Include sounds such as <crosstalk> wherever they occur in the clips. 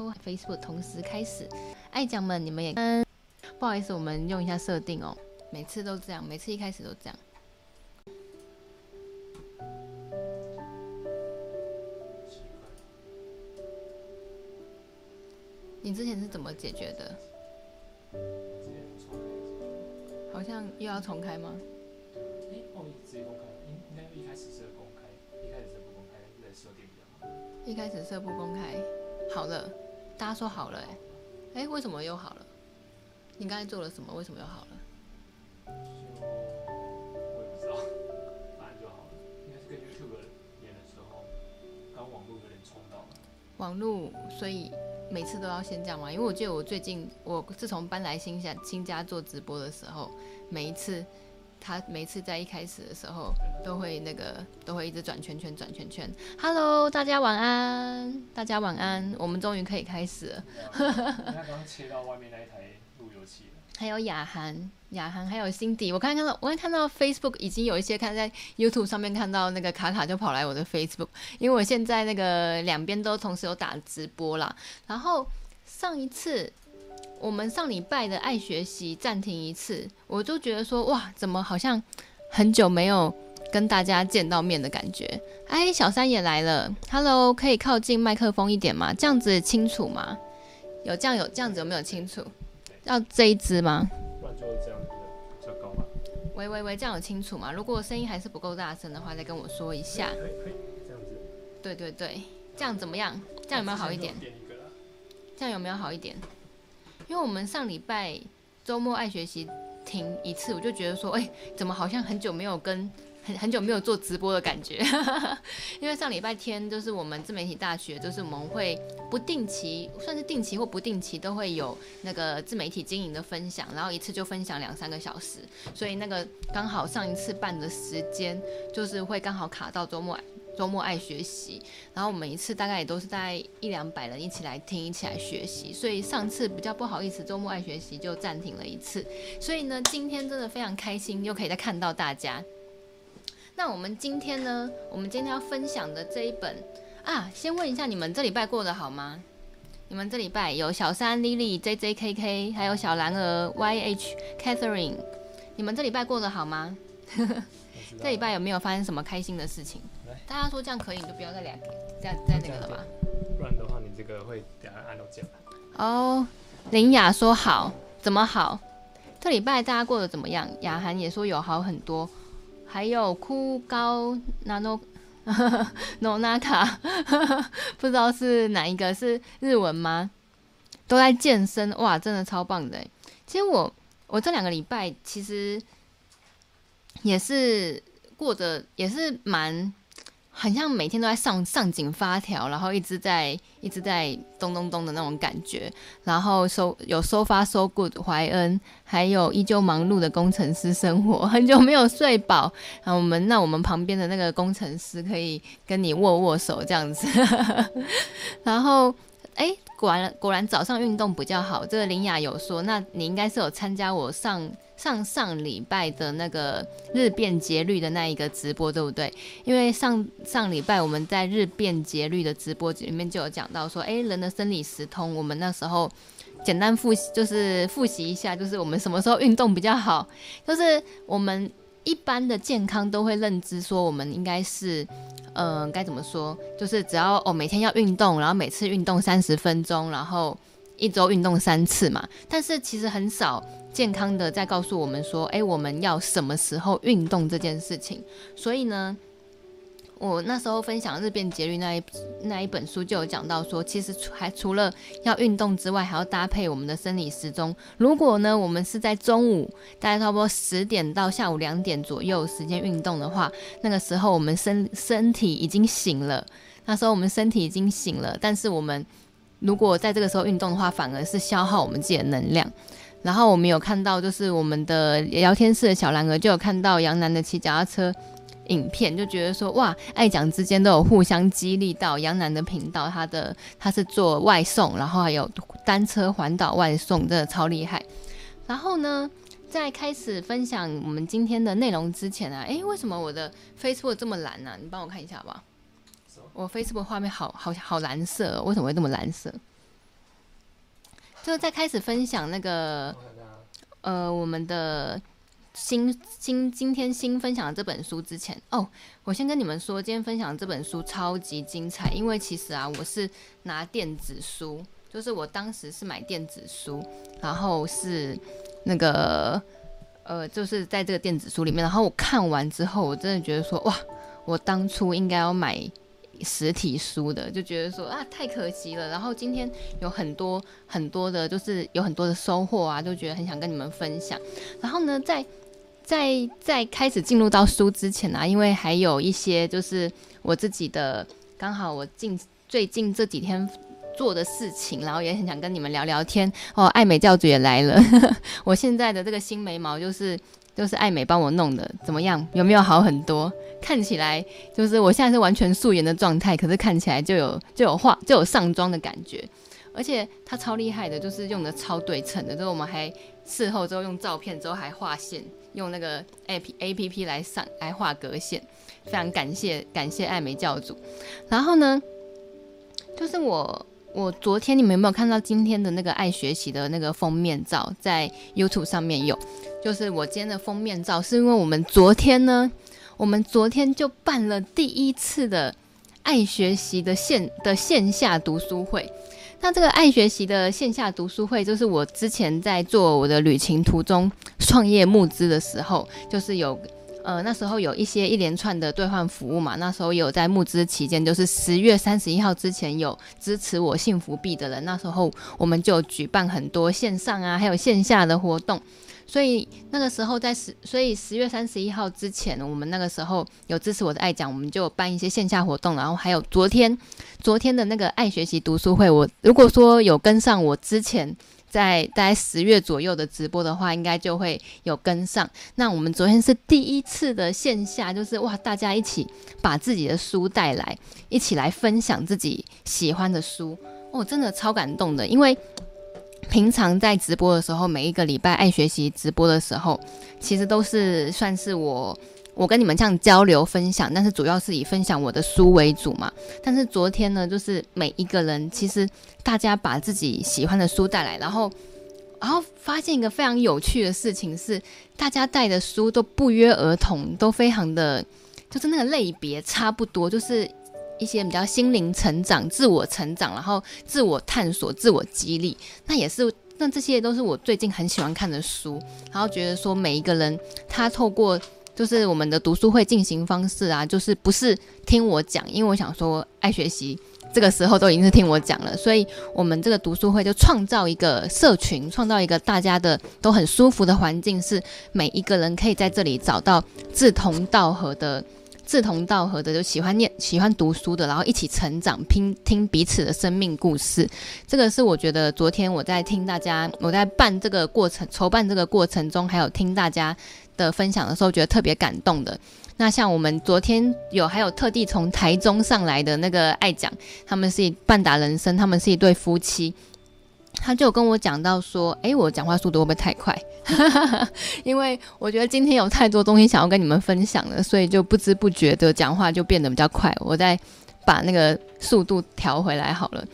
微 Facebook 同时开始，爱讲们你们也跟，不好意思，我们用一下设定哦，每次都这样，每次一开始都这样。你之前是怎么解决的？好像又要重开吗？欸、哦，直接公开，应应该一开始是公开，一开始是不公开，现在设定比较好。一开始设不公开，好了，大家说好了、欸，哎，哎，为什么又好了？你刚才做了什么？为什么又好了？就我也不知道，<laughs> 反正就好了。应该是跟 YouTube 演的时候，刚网络有点冲到了。网络，所以每次都要先这样吗？因为我记得我最近，我自从搬来新家新家做直播的时候，每一次。他每次在一开始的时候都会那个都会一直转圈圈转圈圈。Hello，大家晚安，大家晚安，我们终于可以开始了。<laughs> 他刚刚切到外面那一台路由器了。还有雅涵，雅涵还有 Cindy，我刚刚看到，我刚看到 Facebook 已经有一些看在 YouTube 上面看到那个卡卡就跑来我的 Facebook，因为我现在那个两边都同时有打直播啦。然后上一次。我们上礼拜的爱学习暂停一次，我就觉得说哇，怎么好像很久没有跟大家见到面的感觉。哎，小三也来了，Hello，可以靠近麦克风一点吗？这样子清楚吗？有这样有这样子有没有清楚？要这一支吗？不然就这样比较高嘛。喂喂喂，这样有清楚吗？如果声音还是不够大声的话，再跟我说一下。可以可以，这样子。对对对，这样怎么样？这样有没有好一点？这样有没有好一点？因为我们上礼拜周末爱学习停一次，我就觉得说，哎、欸，怎么好像很久没有跟很很久没有做直播的感觉？<laughs> 因为上礼拜天就是我们自媒体大学，就是我们会不定期，算是定期或不定期都会有那个自媒体经营的分享，然后一次就分享两三个小时，所以那个刚好上一次办的时间就是会刚好卡到周末。周末爱学习，然后我们一次大概也都是大概一两百人一起来听，一起来学习，所以上次比较不好意思，周末爱学习就暂停了一次。所以呢，今天真的非常开心，又可以再看到大家。那我们今天呢，我们今天要分享的这一本啊，先问一下你们这礼拜过得好吗？你们这礼拜有小三 Lily、JJKK，还有小蓝儿 YH、Catherine，你们这礼拜过得好吗？这礼拜有没有发生什么开心的事情？大家说这样可以，你就不要再两个，再再那个了吧。不然的话，你这个会等下按到键盘。哦，林雅说好，怎么好？这礼拜大家过得怎么样？雅涵也说有好很多，还有哭高 nano nonaka，不知道是哪一个是日文吗？都在健身哇，真的超棒的。其实我我这两个礼拜其实也是过得也是蛮。很像每天都在上上紧发条，然后一直在一直在咚咚咚的那种感觉，然后收有收发收 good 怀恩，还有依旧忙碌的工程师生活，很久没有睡饱。然后我们那我们旁边的那个工程师可以跟你握握手这样子，<laughs> 然后哎，果然果然早上运动比较好。这个林雅有说，那你应该是有参加我上。上上礼拜的那个日变节律的那一个直播，对不对？因为上上礼拜我们在日变节律的直播里面就有讲到说，诶，人的生理时钟，我们那时候简单复习，就是复习一下，就是我们什么时候运动比较好？就是我们一般的健康都会认知说，我们应该是，嗯、该怎么说？就是只要哦每天要运动，然后每次运动三十分钟，然后一周运动三次嘛。但是其实很少。健康的在告诉我们说，诶，我们要什么时候运动这件事情。所以呢，我那时候分享日变节律那一那一本书就有讲到说，其实还除了要运动之外，还要搭配我们的生理时钟。如果呢，我们是在中午大概差不多十点到下午两点左右时间运动的话，那个时候我们身身体已经醒了。那时候我们身体已经醒了，但是我们如果在这个时候运动的话，反而是消耗我们自己的能量。然后我们有看到，就是我们的聊天室的小蓝儿就有看到杨楠的骑脚踏车影片，就觉得说哇，爱讲之间都有互相激励到。杨楠的频道，他的他是做外送，然后还有单车环岛外送，真的超厉害。然后呢，在开始分享我们今天的内容之前啊，诶，为什么我的 Facebook 这么蓝呢？你帮我看一下好不好？我 Facebook 画面好好好蓝色，为什么会这么蓝色？就在开始分享那个呃我们的新新今天新分享的这本书之前哦，我先跟你们说，今天分享这本书超级精彩，因为其实啊，我是拿电子书，就是我当时是买电子书，然后是那个呃，就是在这个电子书里面，然后我看完之后，我真的觉得说哇，我当初应该要买。实体书的就觉得说啊，太可惜了，然后今天有很多很多的，就是有很多的收获啊，就觉得很想跟你们分享。然后呢，在在在开始进入到书之前啊，因为还有一些就是我自己的刚好我近最近这几天做的事情，然后也很想跟你们聊聊天哦。爱美教主也来了，<laughs> 我现在的这个新眉毛就是。就是爱美帮我弄的，怎么样？有没有好很多？看起来就是我现在是完全素颜的状态，可是看起来就有就有化就有上妆的感觉，而且它超厉害的，就是用的超对称的。就是我们还事后之后用照片之后还画线，用那个 APP A P P 来上来画格线，非常感谢感谢爱美教主。然后呢，就是我我昨天你们有没有看到今天的那个爱学习的那个封面照，在 YouTube 上面有。就是我今天的封面照，是因为我们昨天呢，我们昨天就办了第一次的爱学习的线的线下读书会。那这个爱学习的线下读书会，就是我之前在做我的旅行途中创业募资的时候，就是有呃那时候有一些一连串的兑换服务嘛。那时候有在募资期间，就是十月三十一号之前有支持我幸福币的人，那时候我们就举办很多线上啊，还有线下的活动。所以那个时候在十，所以十月三十一号之前，我们那个时候有支持我的爱讲，我们就办一些线下活动，然后还有昨天，昨天的那个爱学习读书会，我如果说有跟上我之前在大概十月左右的直播的话，应该就会有跟上。那我们昨天是第一次的线下，就是哇，大家一起把自己的书带来，一起来分享自己喜欢的书，哦，真的超感动的，因为。平常在直播的时候，每一个礼拜爱学习直播的时候，其实都是算是我我跟你们这样交流分享，但是主要是以分享我的书为主嘛。但是昨天呢，就是每一个人其实大家把自己喜欢的书带来，然后然后发现一个非常有趣的事情是，大家带的书都不约而同，都非常的就是那个类别差不多，就是。一些比较心灵成长、自我成长，然后自我探索、自我激励，那也是，那这些都是我最近很喜欢看的书。然后觉得说，每一个人他透过就是我们的读书会进行方式啊，就是不是听我讲，因为我想说爱学习这个时候都已经是听我讲了，所以我们这个读书会就创造一个社群，创造一个大家的都很舒服的环境，是每一个人可以在这里找到志同道合的。志同道合的，就喜欢念、喜欢读书的，然后一起成长，拼听彼此的生命故事。这个是我觉得昨天我在听大家，我在办这个过程、筹办这个过程中，还有听大家的分享的时候，觉得特别感动的。那像我们昨天有还有特地从台中上来的那个爱讲，他们是半打人生，他们是一对夫妻。他就跟我讲到说，诶，我讲话速度会不会太快？<laughs> 因为我觉得今天有太多东西想要跟你们分享了，所以就不知不觉的讲话就变得比较快。我再把那个速度调回来好了。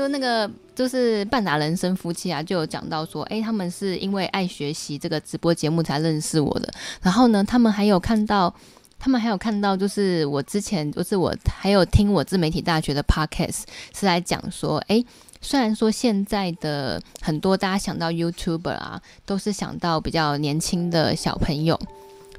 就那个就是半打人生夫妻啊，就有讲到说，诶，他们是因为爱学习这个直播节目才认识我的。然后呢，他们还有看到，他们还有看到，就是我之前就是我还有听我自媒体大学的 podcast 是来讲说，诶。虽然说现在的很多大家想到 YouTuber 啊，都是想到比较年轻的小朋友，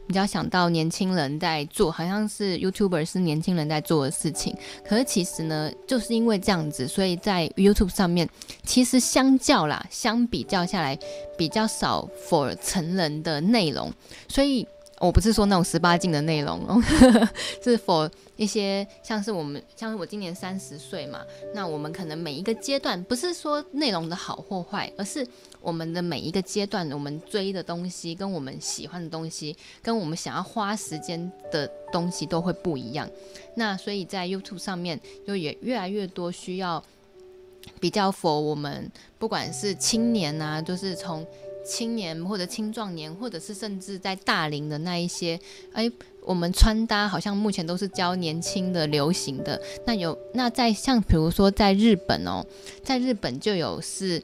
比较想到年轻人在做，好像是 YouTuber 是年轻人在做的事情。可是其实呢，就是因为这样子，所以在 YouTube 上面，其实相较啦，相比较下来，比较少 for 成人的内容，所以。我不是说那种十八禁的内容哦，<laughs> 是 for 一些像是我们，像是我今年三十岁嘛，那我们可能每一个阶段，不是说内容的好或坏，而是我们的每一个阶段，我们追的东西，跟我们喜欢的东西，跟我们想要花时间的东西都会不一样。那所以在 YouTube 上面，就也越来越多需要比较否我们，不管是青年啊，就是从。青年或者青壮年，或者是甚至在大龄的那一些，哎，我们穿搭好像目前都是教年轻的、流行的。那有那在像比如说在日本哦，在日本就有是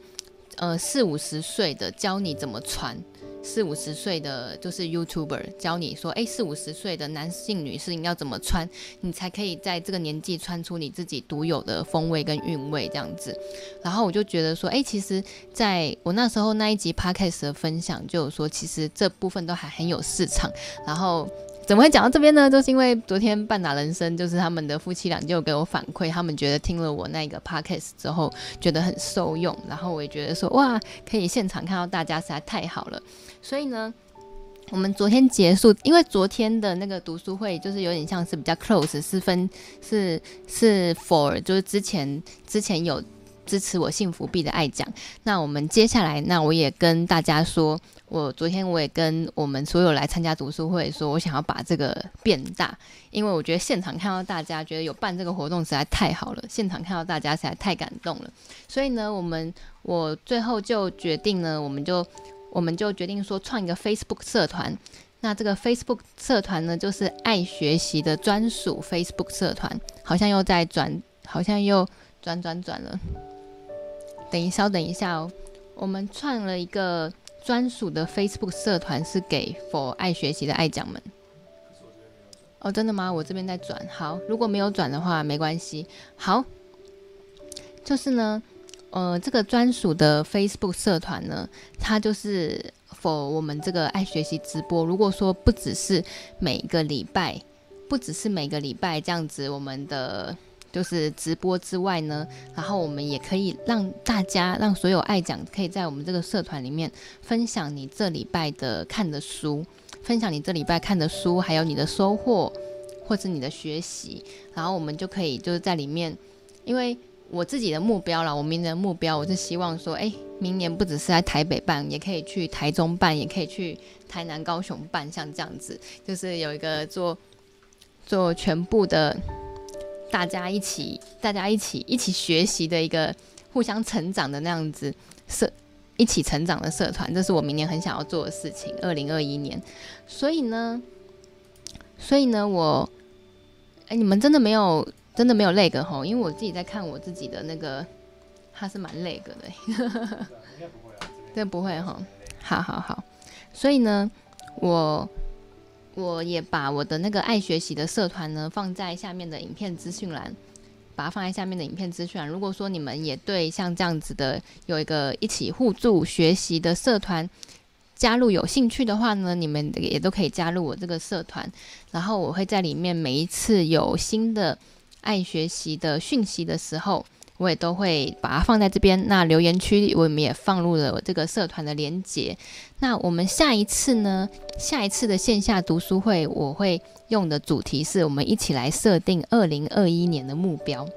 呃四五十岁的教你怎么穿。四五十岁的就是 YouTuber 教你说，哎，四五十岁的男性、女性要怎么穿，你才可以在这个年纪穿出你自己独有的风味跟韵味这样子。然后我就觉得说，哎，其实在我那时候那一集 Podcast 的分享，就有说其实这部分都还很有市场。然后。怎么会讲到这边呢？就是因为昨天半打人生，就是他们的夫妻俩就给我反馈，他们觉得听了我那个 podcast 之后，觉得很受用。然后我也觉得说，哇，可以现场看到大家实在太好了。所以呢，我们昨天结束，因为昨天的那个读书会就是有点像是比较 close，是分是是 for，就是之前之前有。支持我幸福币的爱讲，那我们接下来，那我也跟大家说，我昨天我也跟我们所有来参加读书会说，我想要把这个变大，因为我觉得现场看到大家觉得有办这个活动实在太好了，现场看到大家实在太感动了，所以呢，我们我最后就决定呢，我们就我们就决定说创一个 Facebook 社团，那这个 Facebook 社团呢，就是爱学习的专属 Facebook 社团，好像又在转，好像又转转转了。等一稍等一下哦，我们创了一个专属的 Facebook 社团，是给 for 爱学习的爱讲们。哦，真的吗？我这边在转。好，如果没有转的话，没关系。好，就是呢，呃，这个专属的 Facebook 社团呢，它就是 for 我们这个爱学习直播。如果说不只是每个礼拜，不只是每个礼拜这样子，我们的。就是直播之外呢，然后我们也可以让大家，让所有爱讲可以在我们这个社团里面分享你这礼拜的看的书，分享你这礼拜看的书，还有你的收获或是你的学习，然后我们就可以就是在里面，因为我自己的目标啦，我明年的目标我是希望说，哎，明年不只是在台北办，也可以去台中办，也可以去台南、高雄办，像这样子，就是有一个做做全部的。大家一起，大家一起一起学习的一个互相成长的那样子社，一起成长的社团，这是我明年很想要做的事情。二零二一年，所以呢，所以呢，我，哎，你们真的没有，真的没有累个吼，因为我自己在看我自己的那个，他是蛮累个的，这不会哈，<laughs> 好好好，所以呢，我。我也把我的那个爱学习的社团呢放在下面的影片资讯栏，把它放在下面的影片资讯栏。如果说你们也对像这样子的有一个一起互助学习的社团加入有兴趣的话呢，你们也都可以加入我这个社团。然后我会在里面每一次有新的爱学习的讯息的时候。我也都会把它放在这边。那留言区我们也放入了这个社团的连接。那我们下一次呢？下一次的线下读书会，我会用的主题是我们一起来设定二零二一年的目标。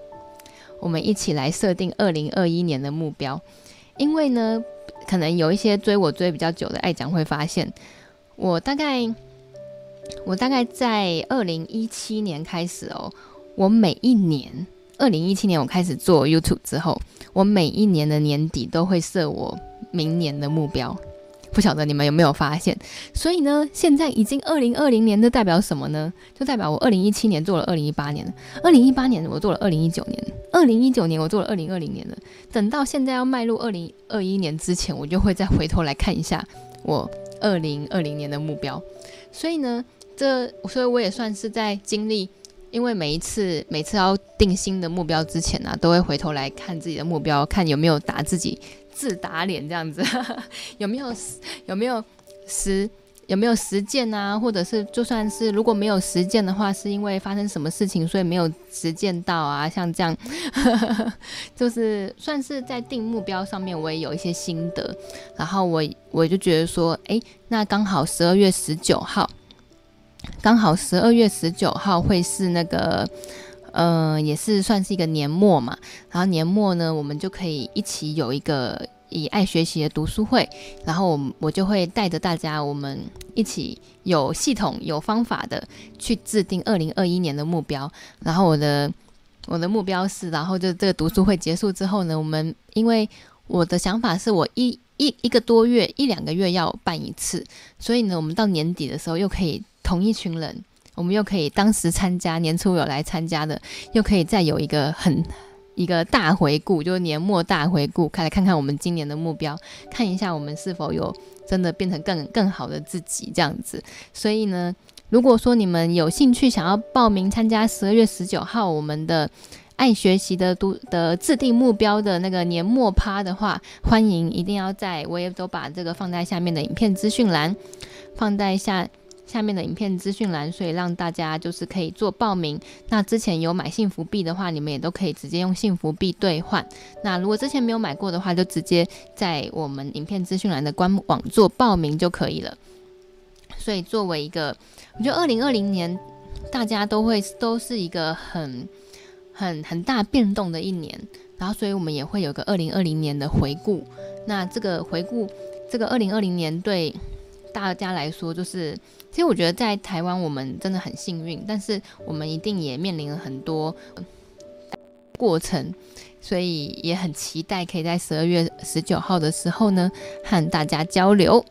我们一起来设定二零二一年的目标。因为呢，可能有一些追我追比较久的爱讲会发现，我大概我大概在二零一七年开始哦，我每一年。二零一七年我开始做 YouTube 之后，我每一年的年底都会设我明年的目标，不晓得你们有没有发现？所以呢，现在已经二零二零年，这代表什么呢？就代表我二零一七年做了二零一八年，二零一八年我做了二零一九年，二零一九年我做了二零二零年了。等到现在要迈入二零二一年之前，我就会再回头来看一下我二零二零年的目标。所以呢，这所以我也算是在经历。因为每一次每次要定新的目标之前呢、啊，都会回头来看自己的目标，看有没有打自己自打脸这样子，<laughs> 有没有有没有实有没有实践啊？或者是就算是如果没有实践的话，是因为发生什么事情，所以没有实践到啊？像这样，<laughs> 就是算是在定目标上面，我也有一些心得。然后我我就觉得说，哎，那刚好十二月十九号。刚好十二月十九号会是那个，呃，也是算是一个年末嘛。然后年末呢，我们就可以一起有一个以爱学习的读书会。然后我我就会带着大家，我们一起有系统、有方法的去制定二零二一年的目标。然后我的我的目标是，然后就这个读书会结束之后呢，我们因为我的想法是我一一一个多月、一两个月要办一次，所以呢，我们到年底的时候又可以。同一群人，我们又可以当时参加年初有来参加的，又可以再有一个很一个大回顾，就是年末大回顾，看来看看我们今年的目标，看一下我们是否有真的变成更更好的自己这样子。所以呢，如果说你们有兴趣想要报名参加十二月十九号我们的爱学习的读的制定目标的那个年末趴的话，欢迎一定要在，我也都把这个放在下面的影片资讯栏，放在下。下面的影片资讯栏，所以让大家就是可以做报名。那之前有买幸福币的话，你们也都可以直接用幸福币兑换。那如果之前没有买过的话，就直接在我们影片资讯栏的官网做报名就可以了。所以作为一个，我觉得二零二零年大家都会都是一个很很很大变动的一年，然后所以我们也会有个二零二零年的回顾。那这个回顾，这个二零二零年对大家来说就是。其实我觉得在台湾我们真的很幸运，但是我们一定也面临了很多过程，所以也很期待可以在十二月十九号的时候呢和大家交流。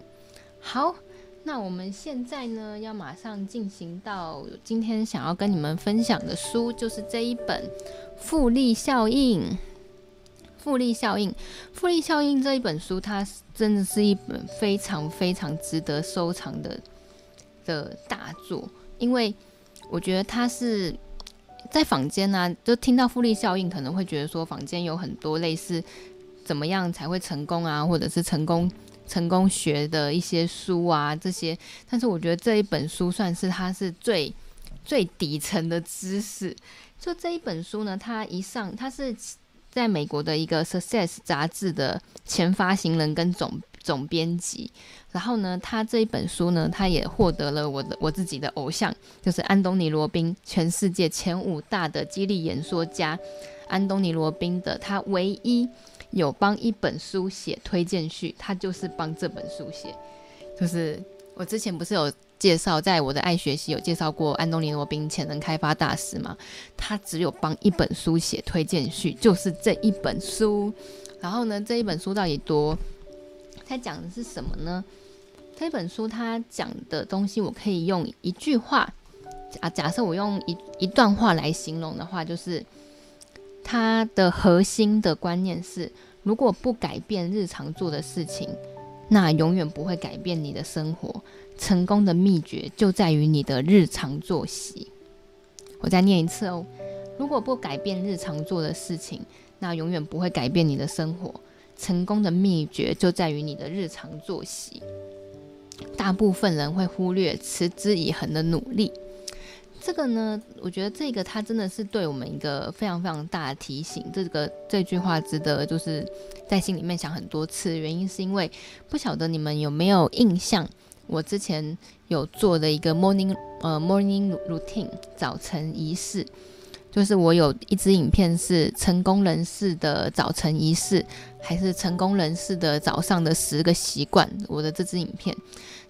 好，那我们现在呢要马上进行到今天想要跟你们分享的书，就是这一本《复利效应》。复利效应，复利效应这一本书，它真的是一本非常非常值得收藏的。的大作，因为我觉得它是在坊间呢、啊，就听到复利效应，可能会觉得说坊间有很多类似怎么样才会成功啊，或者是成功成功学的一些书啊这些，但是我觉得这一本书算是它是最最底层的知识。就这一本书呢，它一上，它是在美国的一个 Success 杂志的前发行人跟总总编辑。然后呢，他这一本书呢，他也获得了我的我自己的偶像，就是安东尼罗宾，全世界前五大的激励演说家，安东尼罗宾的，他唯一有帮一本书写推荐序，他就是帮这本书写。就是我之前不是有介绍，在我的爱学习有介绍过安东尼罗宾潜能开发大师吗？他只有帮一本书写推荐序，就是这一本书。然后呢，这一本书到底多？他讲的是什么呢？这本书他讲的东西，我可以用一句话啊，假设我用一一段话来形容的话，就是它的核心的观念是：如果不改变日常做的事情，那永远不会改变你的生活。成功的秘诀就在于你的日常作息。我再念一次哦：如果不改变日常做的事情，那永远不会改变你的生活。成功的秘诀就在于你的日常作息。大部分人会忽略持之以恒的努力。这个呢，我觉得这个它真的是对我们一个非常非常大的提醒。这个这句话值得就是在心里面想很多次。原因是因为不晓得你们有没有印象，我之前有做的一个 morning 呃 morning routine 早晨仪式。就是我有一支影片是成功人士的早晨仪式，还是成功人士的早上的十个习惯。我的这支影片，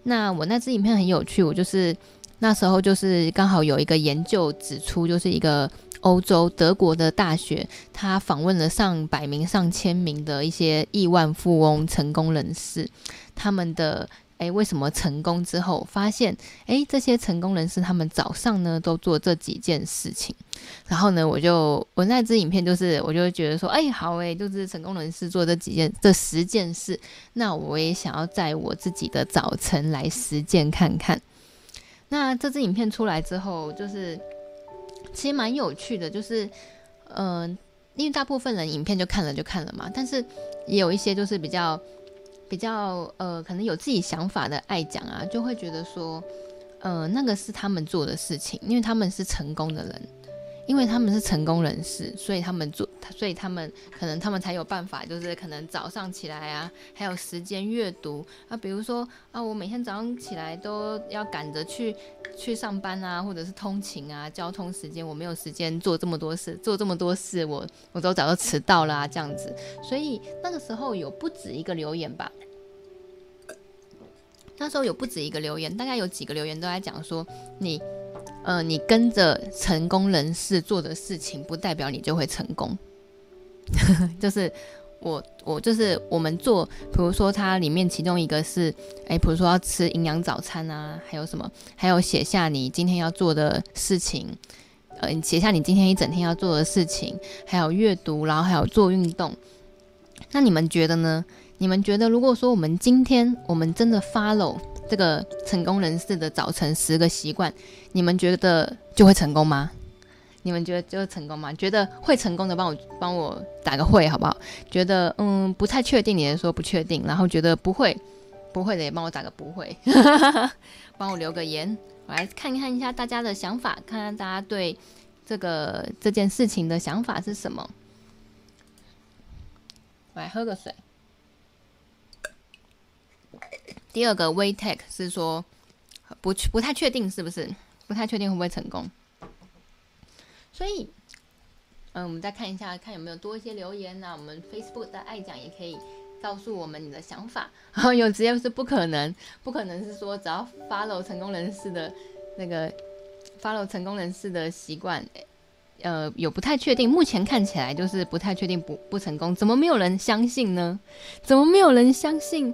那我那支影片很有趣。我就是那时候就是刚好有一个研究指出，就是一个欧洲德国的大学，他访问了上百名、上千名的一些亿万富翁、成功人士，他们的。诶，为什么成功之后发现，诶，这些成功人士他们早上呢都做这几件事情，然后呢，我就我那支影片就是，我就觉得说，诶，好诶，就是成功人士做这几件这十件事，那我也想要在我自己的早晨来实践看看。那这支影片出来之后，就是其实蛮有趣的，就是嗯、因为大部分人影片就看了就看了嘛，但是也有一些就是比较。比较呃，可能有自己想法的爱讲啊，就会觉得说，呃，那个是他们做的事情，因为他们是成功的人，因为他们是成功人士，所以他们做，所以他们可能他们才有办法，就是可能早上起来啊，还有时间阅读啊，比如说啊，我每天早上起来都要赶着去去上班啊，或者是通勤啊，交通时间我没有时间做这么多事，做这么多事，我我都早就迟到了啊，这样子，所以那个时候有不止一个留言吧。那时候有不止一个留言，大概有几个留言都在讲说，你，呃，你跟着成功人士做的事情，不代表你就会成功。<laughs> 就是我，我就是我们做，比如说它里面其中一个是，哎，比如说要吃营养早餐啊，还有什么，还有写下你今天要做的事情，呃，写下你今天一整天要做的事情，还有阅读，然后还有做运动。那你们觉得呢？你们觉得，如果说我们今天我们真的 follow 这个成功人士的早晨十个习惯，你们觉得就会成功吗？你们觉得就会成功吗？觉得会成功的，帮我帮我打个会好不好？觉得嗯不太确定，你也说不确定，然后觉得不会不会的也帮我打个不会，<laughs> 帮我留个言，我来看一看一下大家的想法，看看大家对这个这件事情的想法是什么。我来喝个水。第二个 WayTech 是说不不太确定是不是，不太确定会不会成功。所以，嗯，我们再看一下，看有没有多一些留言呢？我们 Facebook 的爱讲也可以告诉我们你的想法。然 <laughs> 后有直接是不可能，不可能是说只要 follow 成功人士的那个 follow 成功人士的习惯，呃，有不太确定。目前看起来就是不太确定不不成功。怎么没有人相信呢？怎么没有人相信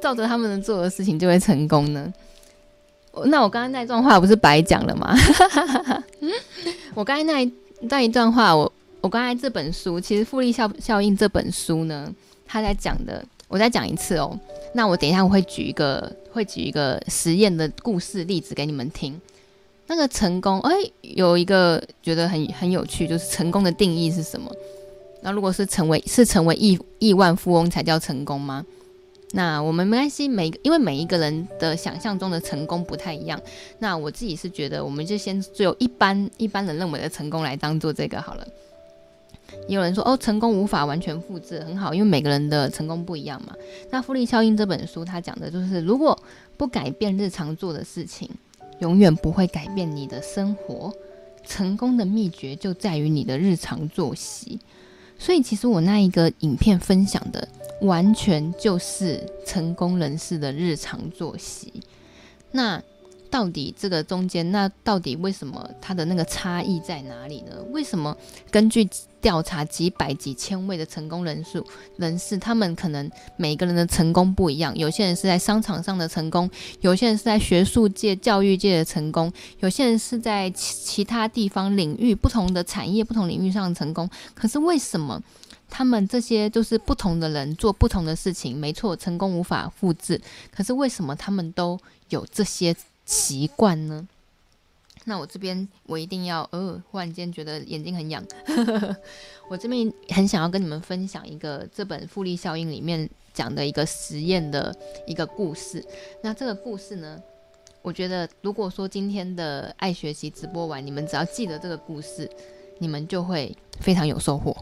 照着他们的做的事情就会成功呢？那我刚刚那段话不是白讲了吗？<laughs> 我刚才那一那一段话，我我刚才这本书其实复利效效应这本书呢，他在讲的，我再讲一次哦。那我等一下我会举一个会举一个实验的故事例子给你们听。那个成功，哎，有一个觉得很很有趣，就是成功的定义是什么？那如果是成为是成为亿亿万富翁才叫成功吗？那我们没关系，每因为每一个人的想象中的成功不太一样。那我自己是觉得，我们就先只有一般一般人认为的成功来当做这个好了。也有人说，哦，成功无法完全复制，很好，因为每个人的成功不一样嘛。那《复利效应》这本书，它讲的就是，如果不改变日常做的事情，永远不会改变你的生活。成功的秘诀就在于你的日常作息。所以，其实我那一个影片分享的。完全就是成功人士的日常作息。那到底这个中间，那到底为什么它的那个差异在哪里呢？为什么根据调查几百几千位的成功人数人士，他们可能每个人的成功不一样？有些人是在商场上的成功，有些人是在学术界、教育界的成功，有些人是在其其他地方领域、不同的产业、不同领域上的成功。可是为什么？他们这些都是不同的人做不同的事情，没错，成功无法复制。可是为什么他们都有这些习惯呢？那我这边我一定要，呃，忽然间觉得眼睛很痒。<laughs> 我这边很想要跟你们分享一个这本复利效应里面讲的一个实验的一个故事。那这个故事呢，我觉得如果说今天的爱学习直播完，你们只要记得这个故事，你们就会非常有收获。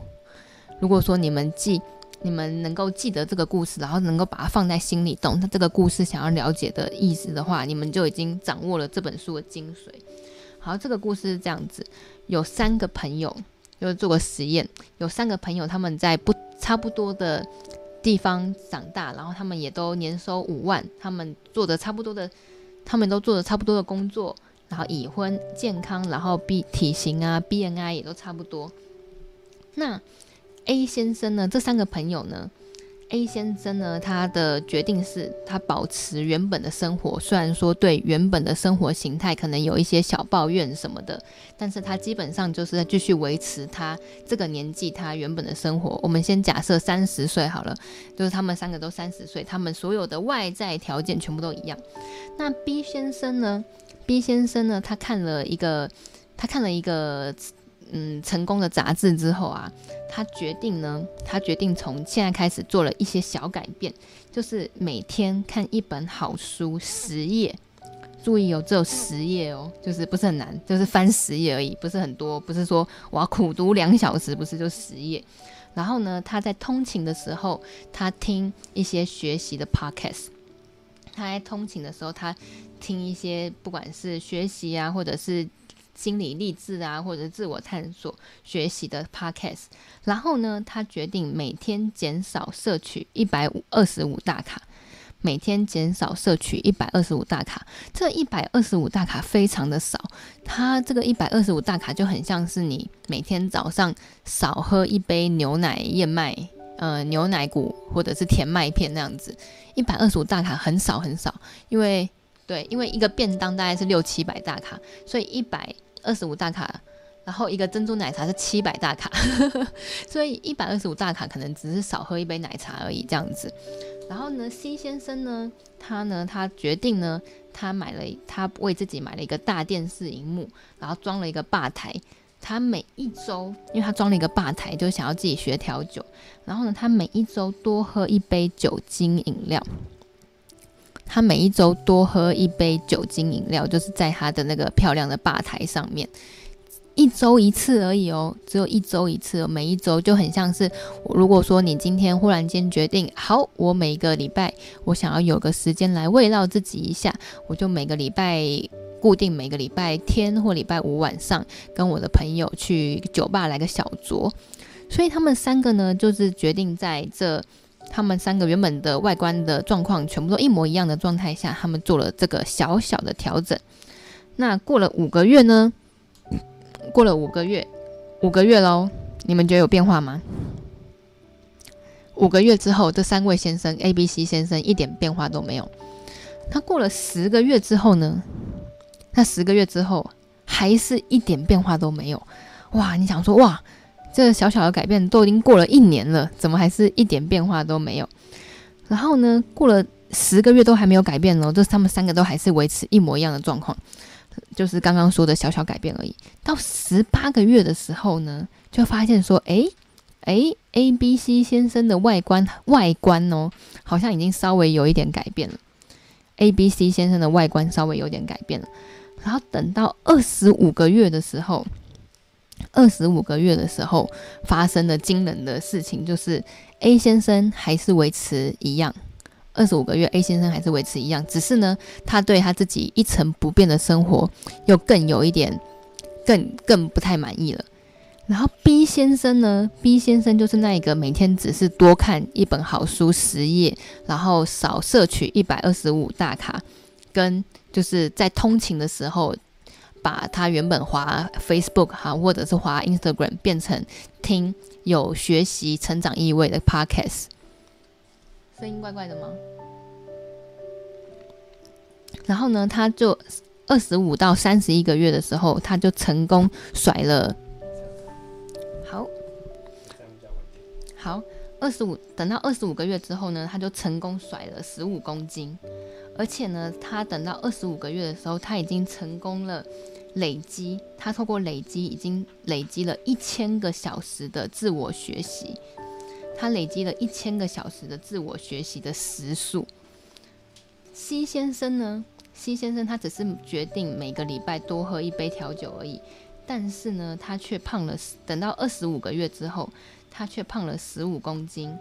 如果说你们记，你们能够记得这个故事，然后能够把它放在心里，懂他这个故事想要了解的意思的话，你们就已经掌握了这本书的精髓。好，这个故事是这样子：有三个朋友，就是做个实验，有三个朋友他们在不差不多的地方长大，然后他们也都年收五万，他们做的差不多的，他们都做的差不多的工作，然后已婚、健康，然后 B 体型啊、BNI 也都差不多。那 A 先生呢？这三个朋友呢？A 先生呢？他的决定是他保持原本的生活，虽然说对原本的生活形态可能有一些小抱怨什么的，但是他基本上就是在继续维持他这个年纪他原本的生活。我们先假设三十岁好了，就是他们三个都三十岁，他们所有的外在条件全部都一样。那 B 先生呢？B 先生呢？他看了一个，他看了一个。嗯，成功的杂志之后啊，他决定呢，他决定从现在开始做了一些小改变，就是每天看一本好书十页，注意哦，只有十页哦，就是不是很难，就是翻十页而已，不是很多，不是说我要苦读两小时，不是就十页。然后呢，他在通勤的时候，他听一些学习的 podcast，他在通勤的时候，他听一些不管是学习啊，或者是。心理励志啊，或者自我探索学习的 podcast，然后呢，他决定每天减少摄取一百二十五大卡，每天减少摄取一百二十五大卡。这一百二十五大卡非常的少，他这个一百二十五大卡就很像是你每天早上少喝一杯牛奶燕麦，呃，牛奶谷或者是甜麦片那样子。一百二十五大卡很少很少，因为对，因为一个便当大概是六七百大卡，所以一百。二十五大卡然后一个珍珠奶茶是七百大卡，<laughs> 所以一百二十五大卡可能只是少喝一杯奶茶而已这样子。然后呢，C 先生呢，他呢，他决定呢，他买了，他为自己买了一个大电视荧幕，然后装了一个吧台。他每一周，因为他装了一个吧台，就想要自己学调酒。然后呢，他每一周多喝一杯酒精饮料。他每一周多喝一杯酒精饮料，就是在他的那个漂亮的吧台上面。一周一次而已哦，只有一周一次哦。每一周就很像是，如果说你今天忽然间决定，好，我每个礼拜我想要有个时间来慰劳自己一下，我就每个礼拜固定每个礼拜天或礼拜五晚上跟我的朋友去酒吧来个小酌。所以他们三个呢，就是决定在这他们三个原本的外观的状况全部都一模一样的状态下，他们做了这个小小的调整。那过了五个月呢？过了五个月，五个月喽，你们觉得有变化吗？五个月之后，这三位先生 A、B、C 先生一点变化都没有。他过了十个月之后呢？那十个月之后还是一点变化都没有。哇，你想说哇，这小小的改变都已经过了一年了，怎么还是一点变化都没有？然后呢，过了十个月都还没有改变哦，就是他们三个都还是维持一模一样的状况。就是刚刚说的小小改变而已。到十八个月的时候呢，就发现说，诶诶，A、B、C 先生的外观外观哦，好像已经稍微有一点改变了。A、B、C 先生的外观稍微有点改变了。然后等到二十五个月的时候，二十五个月的时候发生了惊人的事情，就是 A 先生还是维持一样。二十五个月，A 先生还是维持一样，只是呢，他对他自己一成不变的生活又更有一点，更更不太满意了。然后 B 先生呢，B 先生就是那一个每天只是多看一本好书十页，然后少摄取一百二十五大卡，跟就是在通勤的时候，把他原本滑 Facebook 哈或者是滑 Instagram 变成听有学习成长意味的 Podcast。声音怪怪的吗？然后呢，他就二十五到三十一个月的时候，他就成功甩了。好，好，二十五等到二十五个月之后呢，他就成功甩了十五公斤，而且呢，他等到二十五个月的时候，他已经成功了累积，他透过累积已经累积了一千个小时的自我学习。他累积了一千个小时的自我学习的时数。C 先生呢？C 先生他只是决定每个礼拜多喝一杯调酒而已，但是呢，他却胖了。等到二十五个月之后，他却胖了十五公斤，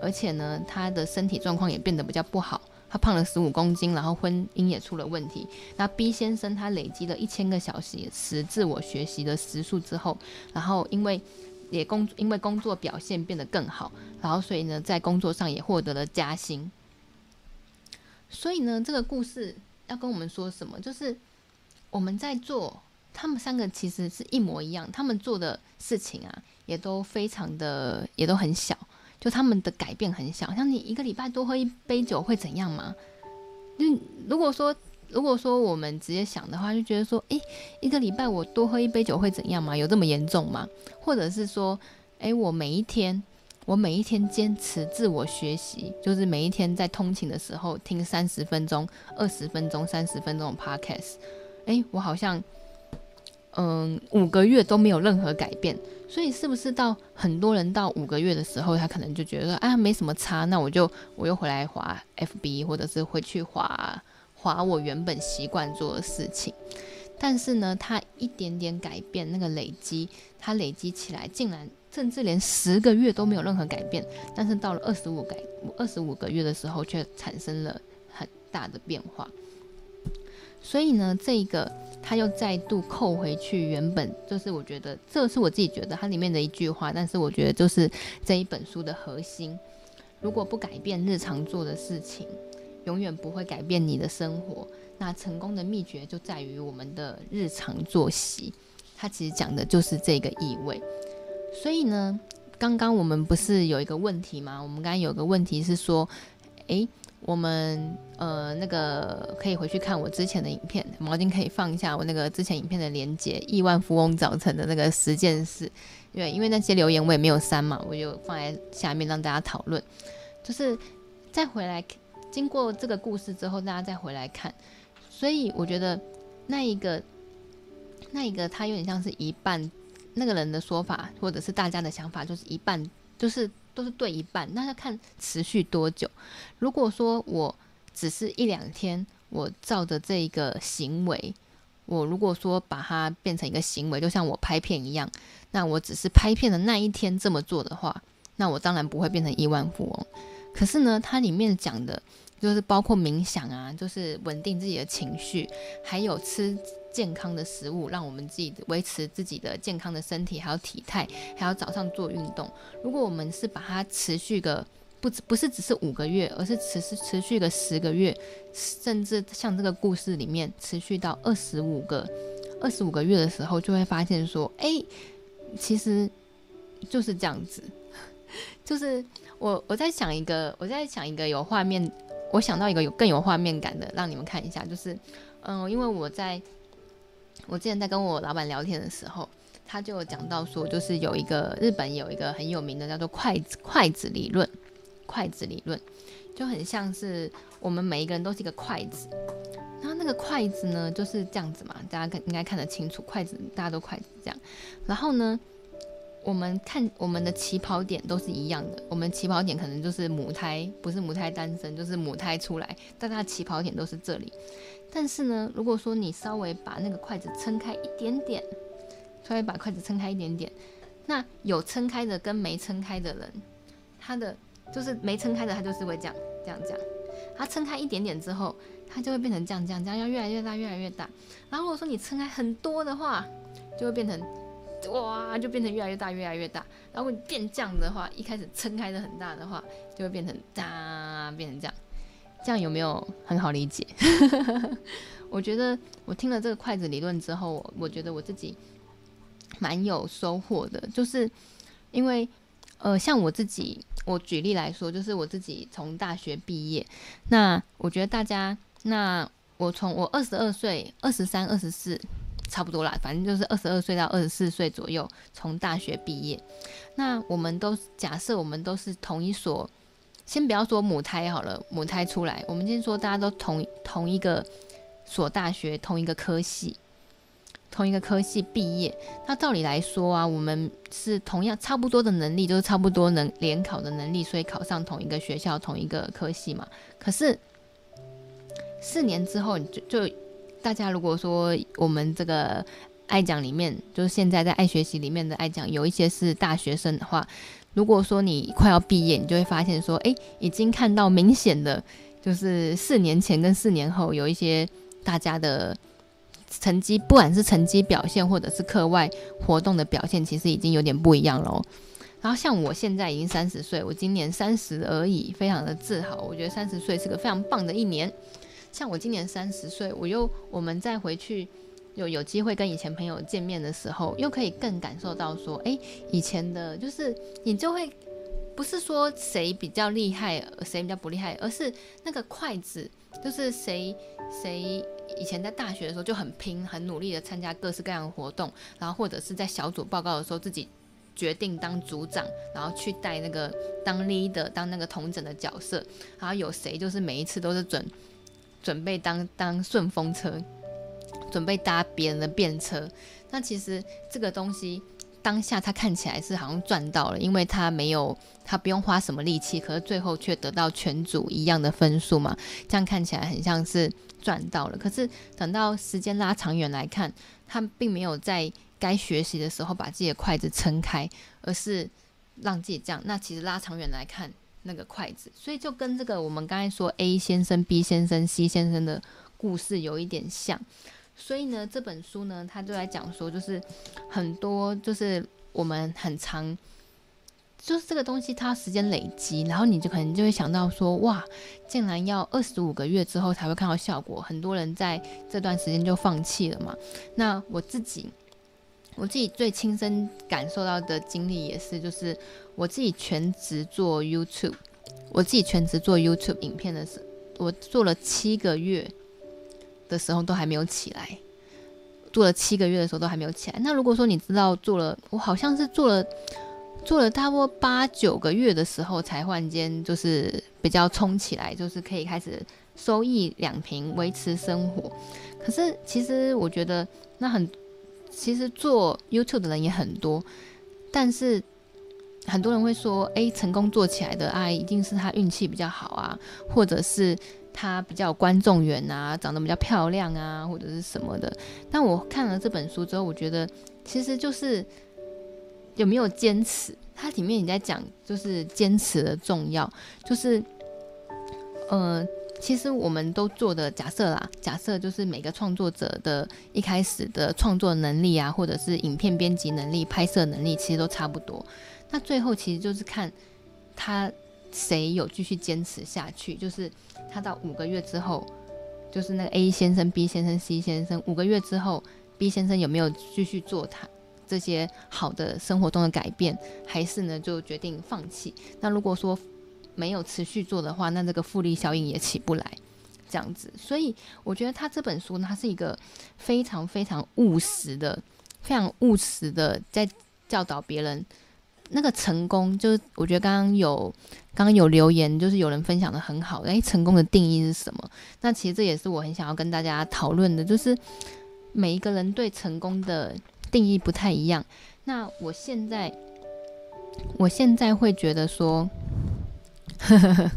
而且呢，他的身体状况也变得比较不好。他胖了十五公斤，然后婚姻也出了问题。那 B 先生他累积了一千个小时时自我学习的时数之后，然后因为。也工因为工作表现变得更好，然后所以呢，在工作上也获得了加薪。所以呢，这个故事要跟我们说什么？就是我们在做，他们三个其实是一模一样，他们做的事情啊，也都非常的，也都很小，就他们的改变很小。像你一个礼拜多喝一杯酒会怎样吗？就如果说。如果说我们直接想的话，就觉得说，诶，一个礼拜我多喝一杯酒会怎样吗？有这么严重吗？或者是说，诶，我每一天，我每一天坚持自我学习，就是每一天在通勤的时候听三十分钟、二十分钟、三十分钟的 podcast，诶，我好像，嗯，五个月都没有任何改变。所以是不是到很多人到五个月的时候，他可能就觉得，啊，没什么差，那我就我又回来滑 FB，或者是回去滑。划我原本习惯做的事情，但是呢，他一点点改变，那个累积，他累积起来，竟然甚至连十个月都没有任何改变，但是到了二十五改二十五个月的时候，却产生了很大的变化。所以呢，这个他又再度扣回去原本，就是我觉得这是我自己觉得它里面的一句话，但是我觉得就是这一本书的核心。如果不改变日常做的事情，永远不会改变你的生活。那成功的秘诀就在于我们的日常作息。它其实讲的就是这个意味。所以呢，刚刚我们不是有一个问题吗？我们刚刚有个问题是说，诶，我们呃那个可以回去看我之前的影片，毛巾可以放一下我那个之前影片的连接，亿万富翁早晨的那个十件事，因为，因为那些留言我也没有删嘛，我就放在下面让大家讨论。就是再回来经过这个故事之后，大家再回来看，所以我觉得那一个那一个他有点像是一半那个人的说法，或者是大家的想法，就是一半就是。都是对一半，那要看持续多久。如果说我只是一两天，我照着这一个行为，我如果说把它变成一个行为，就像我拍片一样，那我只是拍片的那一天这么做的话，那我当然不会变成亿万富翁。可是呢，它里面讲的就是包括冥想啊，就是稳定自己的情绪，还有吃。健康的食物，让我们自己维持自己的健康的身体，还有体态，还要早上做运动。如果我们是把它持续个不不是只是五个月，而是持续持续个十个月，甚至像这个故事里面持续到二十五个二十五个月的时候，就会发现说，哎、其实就是这样子。<laughs> 就是我我在想一个，我在想一个有画面，我想到一个有更有画面感的，让你们看一下。就是嗯，因为我在。我之前在跟我老板聊天的时候，他就讲到说，就是有一个日本有一个很有名的叫做筷子筷子理论，筷子理论就很像是我们每一个人都是一个筷子，然后那个筷子呢就是这样子嘛，大家看应该看得清楚，筷子大家都筷子这样，然后呢，我们看我们的起跑点都是一样的，我们起跑点可能就是母胎，不是母胎单身，就是母胎出来，但它起跑点都是这里。但是呢，如果说你稍微把那个筷子撑开一点点，稍微把筷子撑开一点点，那有撑开的跟没撑开的人，他的就是没撑开的，他就是会这样这样这样。他撑开一点点之后，他就会变成这样这样这样，要越来越大越来越大。然后如果说你撑开很多的话，就会变成哇，就变成越来越大越来越大。然后你变这样的话，一开始撑开的很大的话，就会变成哒，变成这样。这样有没有很好理解？<laughs> 我觉得我听了这个筷子理论之后，我觉得我自己蛮有收获的。就是因为，呃，像我自己，我举例来说，就是我自己从大学毕业，那我觉得大家，那我从我二十二岁、二十三、二十四，差不多啦，反正就是二十二岁到二十四岁左右，从大学毕业。那我们都假设我们都是同一所。先不要说母胎好了，母胎出来，我们先说大家都同同一个所大学，同一个科系，同一个科系毕业。那照理来说啊，我们是同样差不多的能力，就是差不多能联考的能力，所以考上同一个学校，同一个科系嘛。可是四年之后，你就就大家如果说我们这个爱讲里面，就是现在在爱学习里面的爱讲，有一些是大学生的话。如果说你快要毕业，你就会发现说，诶，已经看到明显的，就是四年前跟四年后有一些大家的成绩，不管是成绩表现或者是课外活动的表现，其实已经有点不一样了。然后像我现在已经三十岁，我今年三十而已，非常的自豪。我觉得三十岁是个非常棒的一年。像我今年三十岁，我又我们再回去。有有机会跟以前朋友见面的时候，又可以更感受到说，哎，以前的，就是你就会不是说谁比较厉害，谁比较不厉害，而是那个筷子，就是谁谁以前在大学的时候就很拼，很努力的参加各式各样的活动，然后或者是在小组报告的时候自己决定当组长，然后去带那个当 leader 当那个同整的角色，然后有谁就是每一次都是准准备当当顺风车。准备搭别人的便车，那其实这个东西当下他看起来是好像赚到了，因为他没有他不用花什么力气，可是最后却得到全组一样的分数嘛，这样看起来很像是赚到了。可是等到时间拉长远来看，他并没有在该学习的时候把自己的筷子撑开，而是让自己这样。那其实拉长远来看，那个筷子，所以就跟这个我们刚才说 A 先生、B 先生、C 先生的故事有一点像。所以呢，这本书呢，他就在讲说，就是很多，就是我们很常，就是这个东西它时间累积，然后你就可能就会想到说，哇，竟然要二十五个月之后才会看到效果，很多人在这段时间就放弃了嘛。那我自己，我自己最亲身感受到的经历也是，就是我自己全职做 YouTube，我自己全职做 YouTube 影片的时我做了七个月的时候都还没有起来，做了七个月的时候都还没有起来。那如果说你知道做了，我好像是做了做了差不多八九个月的时候才忽然间就是比较冲起来，就是可以开始收益两平维持生活。可是其实我觉得那很，其实做 YouTube 的人也很多，但是。很多人会说：“诶，成功做起来的啊，一定是他运气比较好啊，或者是他比较有观众缘啊，长得比较漂亮啊，或者是什么的。”但我看了这本书之后，我觉得其实就是有没有坚持。它里面也在讲就是坚持的重要，就是呃，其实我们都做的假设啦，假设就是每个创作者的一开始的创作能力啊，或者是影片编辑能力、拍摄能力，其实都差不多。那最后其实就是看他谁有继续坚持下去，就是他到五个月之后，就是那个 A 先生、B 先生、C 先生，五个月之后，B 先生有没有继续做他这些好的生活中的改变，还是呢就决定放弃？那如果说没有持续做的话，那这个复利效应也起不来，这样子。所以我觉得他这本书呢，它是一个非常非常务实的、非常务实的在教导别人。那个成功，就是我觉得刚刚有刚刚有留言，就是有人分享的很好。诶，成功的定义是什么？那其实这也是我很想要跟大家讨论的，就是每一个人对成功的定义不太一样。那我现在，我现在会觉得说，呵呵呵，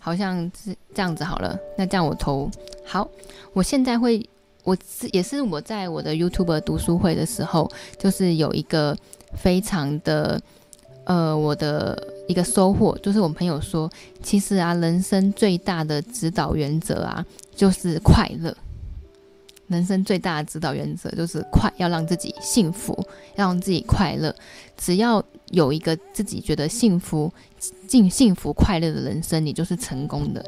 好像是这样子好了。那这样我投好，我现在会，我是也是我在我的 YouTube 读书会的时候，就是有一个非常的。呃，我的一个收获就是，我朋友说，其实啊，人生最大的指导原则啊，就是快乐。人生最大的指导原则就是快，要让自己幸福，要让自己快乐。只要有一个自己觉得幸福、尽幸福快乐的人生，你就是成功的。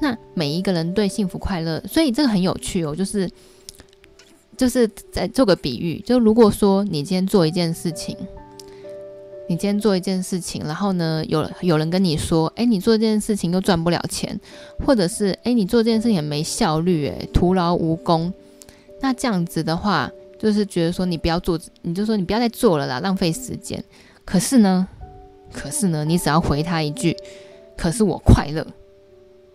那每一个人对幸福快乐，所以这个很有趣哦，就是就是在做个比喻，就如果说你今天做一件事情。你今天做一件事情，然后呢，有有人跟你说，哎，你做这件事情又赚不了钱，或者是，哎，你做这件事情也没效率，诶，徒劳无功。那这样子的话，就是觉得说你不要做，你就说你不要再做了啦，浪费时间。可是呢，可是呢，你只要回他一句，可是我快乐，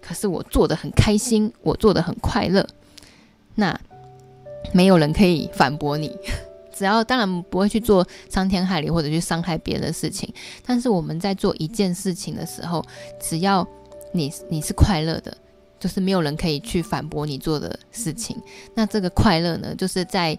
可是我做的很开心，我做的很快乐，那没有人可以反驳你。只要当然不会去做伤天害理或者去伤害别人的事情，但是我们在做一件事情的时候，只要你你是快乐的，就是没有人可以去反驳你做的事情。那这个快乐呢，就是在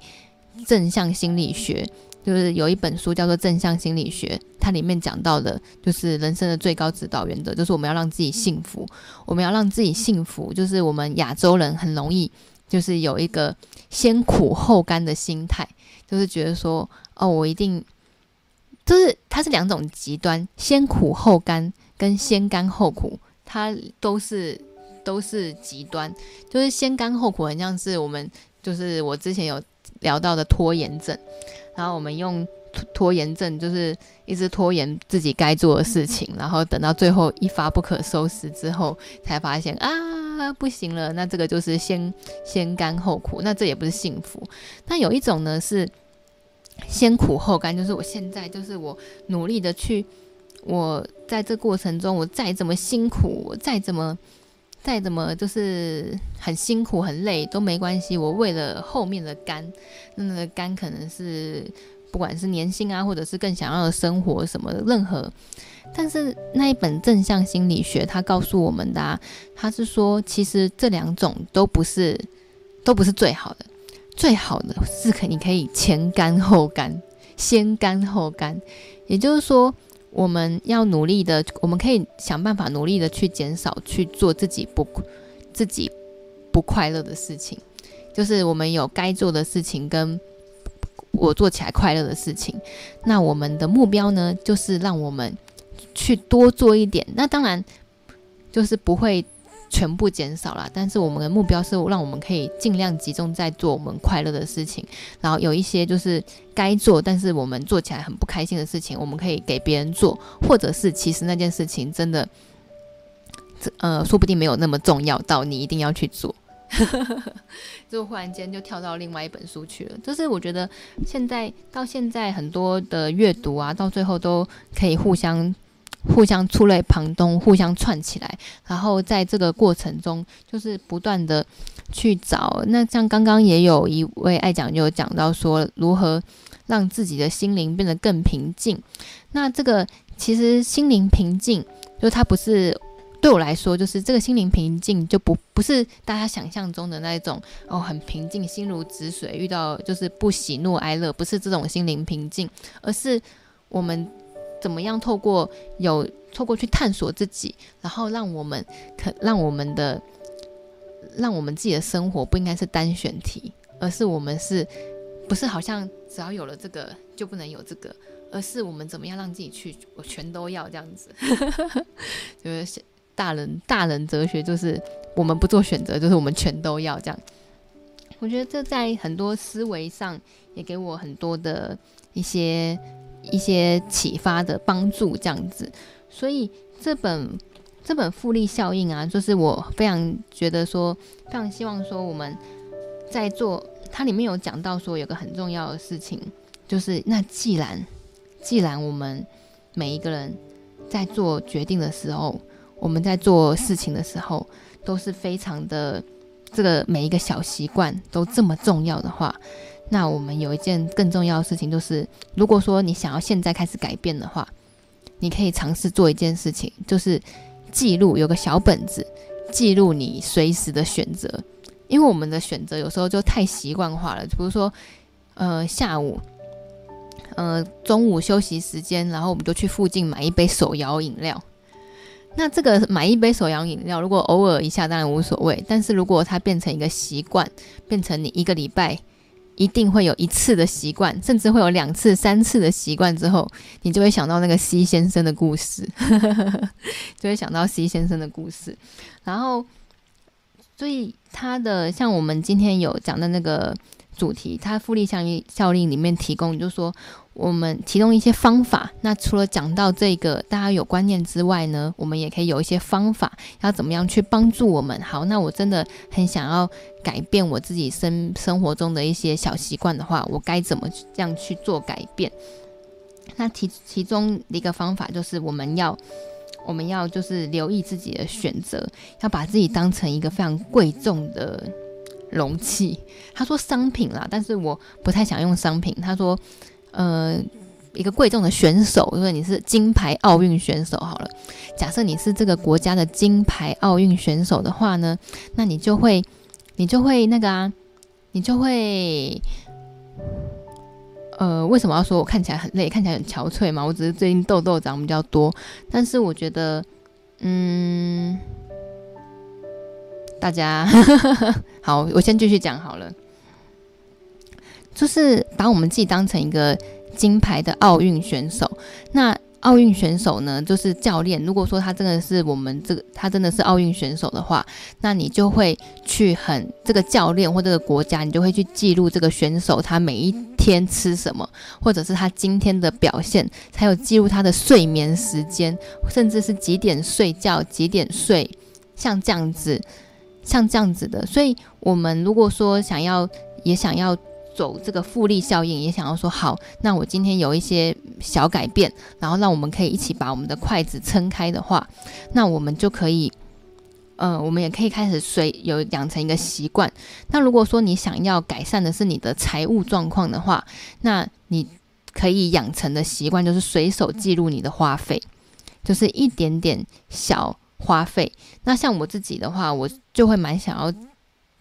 正向心理学，就是有一本书叫做《正向心理学》，它里面讲到的就是人生的最高指导原则，就是我们要让自己幸福，我们要让自己幸福，就是我们亚洲人很容易就是有一个先苦后甘的心态。就是觉得说，哦，我一定，就是它是两种极端，先苦后甘跟先甘后苦，它都是都是极端。就是先甘后苦，很像是我们，就是我之前有聊到的拖延症，然后我们用拖延症，就是一直拖延自己该做的事情，然后等到最后一发不可收拾之后，才发现啊，不行了，那这个就是先先甘后苦，那这也不是幸福。那有一种呢是。先苦后甘，就是我现在就是我努力的去，我在这过程中，我再怎么辛苦，我再怎么再怎么就是很辛苦很累都没关系。我为了后面的甘，那个甘可能是不管是年薪啊，或者是更想要的生活什么的任何。但是那一本正向心理学，它告诉我们的啊，它是说其实这两种都不是都不是最好的。最好的是可你可以前干后干，先干后干，也就是说，我们要努力的，我们可以想办法努力的去减少去做自己不自己不快乐的事情，就是我们有该做的事情跟我做起来快乐的事情。那我们的目标呢，就是让我们去多做一点。那当然就是不会。全部减少了，但是我们的目标是让我们可以尽量集中在做我们快乐的事情，然后有一些就是该做，但是我们做起来很不开心的事情，我们可以给别人做，或者是其实那件事情真的呃，说不定没有那么重要到你一定要去做。<laughs> 就忽然间就跳到另外一本书去了。就是我觉得现在到现在很多的阅读啊，到最后都可以互相互相触类旁通，互相串起来。然后在这个过程中，就是不断的去找。那像刚刚也有一位爱讲就讲到说，如何让自己的心灵变得更平静。那这个其实心灵平静，就它不是。对我来说，就是这个心灵平静，就不不是大家想象中的那一种哦，很平静，心如止水，遇到就是不喜怒哀乐，不是这种心灵平静，而是我们怎么样透过有透过去探索自己，然后让我们可让我们的让我们自己的生活不应该是单选题，而是我们是不是好像只要有了这个就不能有这个，而是我们怎么样让自己去我全都要这样子，<laughs> 就是。大人大人哲学就是我们不做选择，就是我们全都要这样。我觉得这在很多思维上也给我很多的一些一些启发的帮助，这样子。所以这本这本复利效应啊，就是我非常觉得说，非常希望说我们在做它里面有讲到说有个很重要的事情，就是那既然既然我们每一个人在做决定的时候。我们在做事情的时候，都是非常的，这个每一个小习惯都这么重要的话，那我们有一件更重要的事情，就是如果说你想要现在开始改变的话，你可以尝试做一件事情，就是记录，有个小本子，记录你随时的选择。因为我们的选择有时候就太习惯化了，比如说，呃，下午，呃，中午休息时间，然后我们就去附近买一杯手摇饮料。那这个买一杯手摇饮料，如果偶尔一下当然无所谓，但是如果它变成一个习惯，变成你一个礼拜一定会有一次的习惯，甚至会有两次、三次的习惯之后，你就会想到那个 C 先生的故事，<laughs> 就会想到 C 先生的故事。然后，所以他的像我们今天有讲的那个主题，它复利效应效应里面提供，就说。我们提供一些方法，那除了讲到这个大家有观念之外呢，我们也可以有一些方法，要怎么样去帮助我们。好，那我真的很想要改变我自己生生活中的一些小习惯的话，我该怎么这样去做改变？<laughs> 那其其中一个方法就是我们要我们要就是留意自己的选择，要把自己当成一个非常贵重的容器。他说商品啦，但是我不太想用商品。他说。呃，一个贵重的选手，如果你是金牌奥运选手，好了，假设你是这个国家的金牌奥运选手的话呢，那你就会，你就会那个啊，你就会，呃，为什么要说我看起来很累，看起来很憔悴嘛？我只是最近痘痘长比较多，但是我觉得，嗯，大家 <laughs> 好，我先继续讲好了。就是把我们自己当成一个金牌的奥运选手。那奥运选手呢，就是教练。如果说他真的是我们这个，他真的是奥运选手的话，那你就会去很这个教练或这个国家，你就会去记录这个选手他每一天吃什么，或者是他今天的表现，还有记录他的睡眠时间，甚至是几点睡觉、几点睡，像这样子，像这样子的。所以，我们如果说想要，也想要。走这个复利效应，也想要说好，那我今天有一些小改变，然后让我们可以一起把我们的筷子撑开的话，那我们就可以，呃，我们也可以开始随有养成一个习惯。那如果说你想要改善的是你的财务状况的话，那你可以养成的习惯就是随手记录你的花费，就是一点点小花费。那像我自己的话，我就会蛮想要。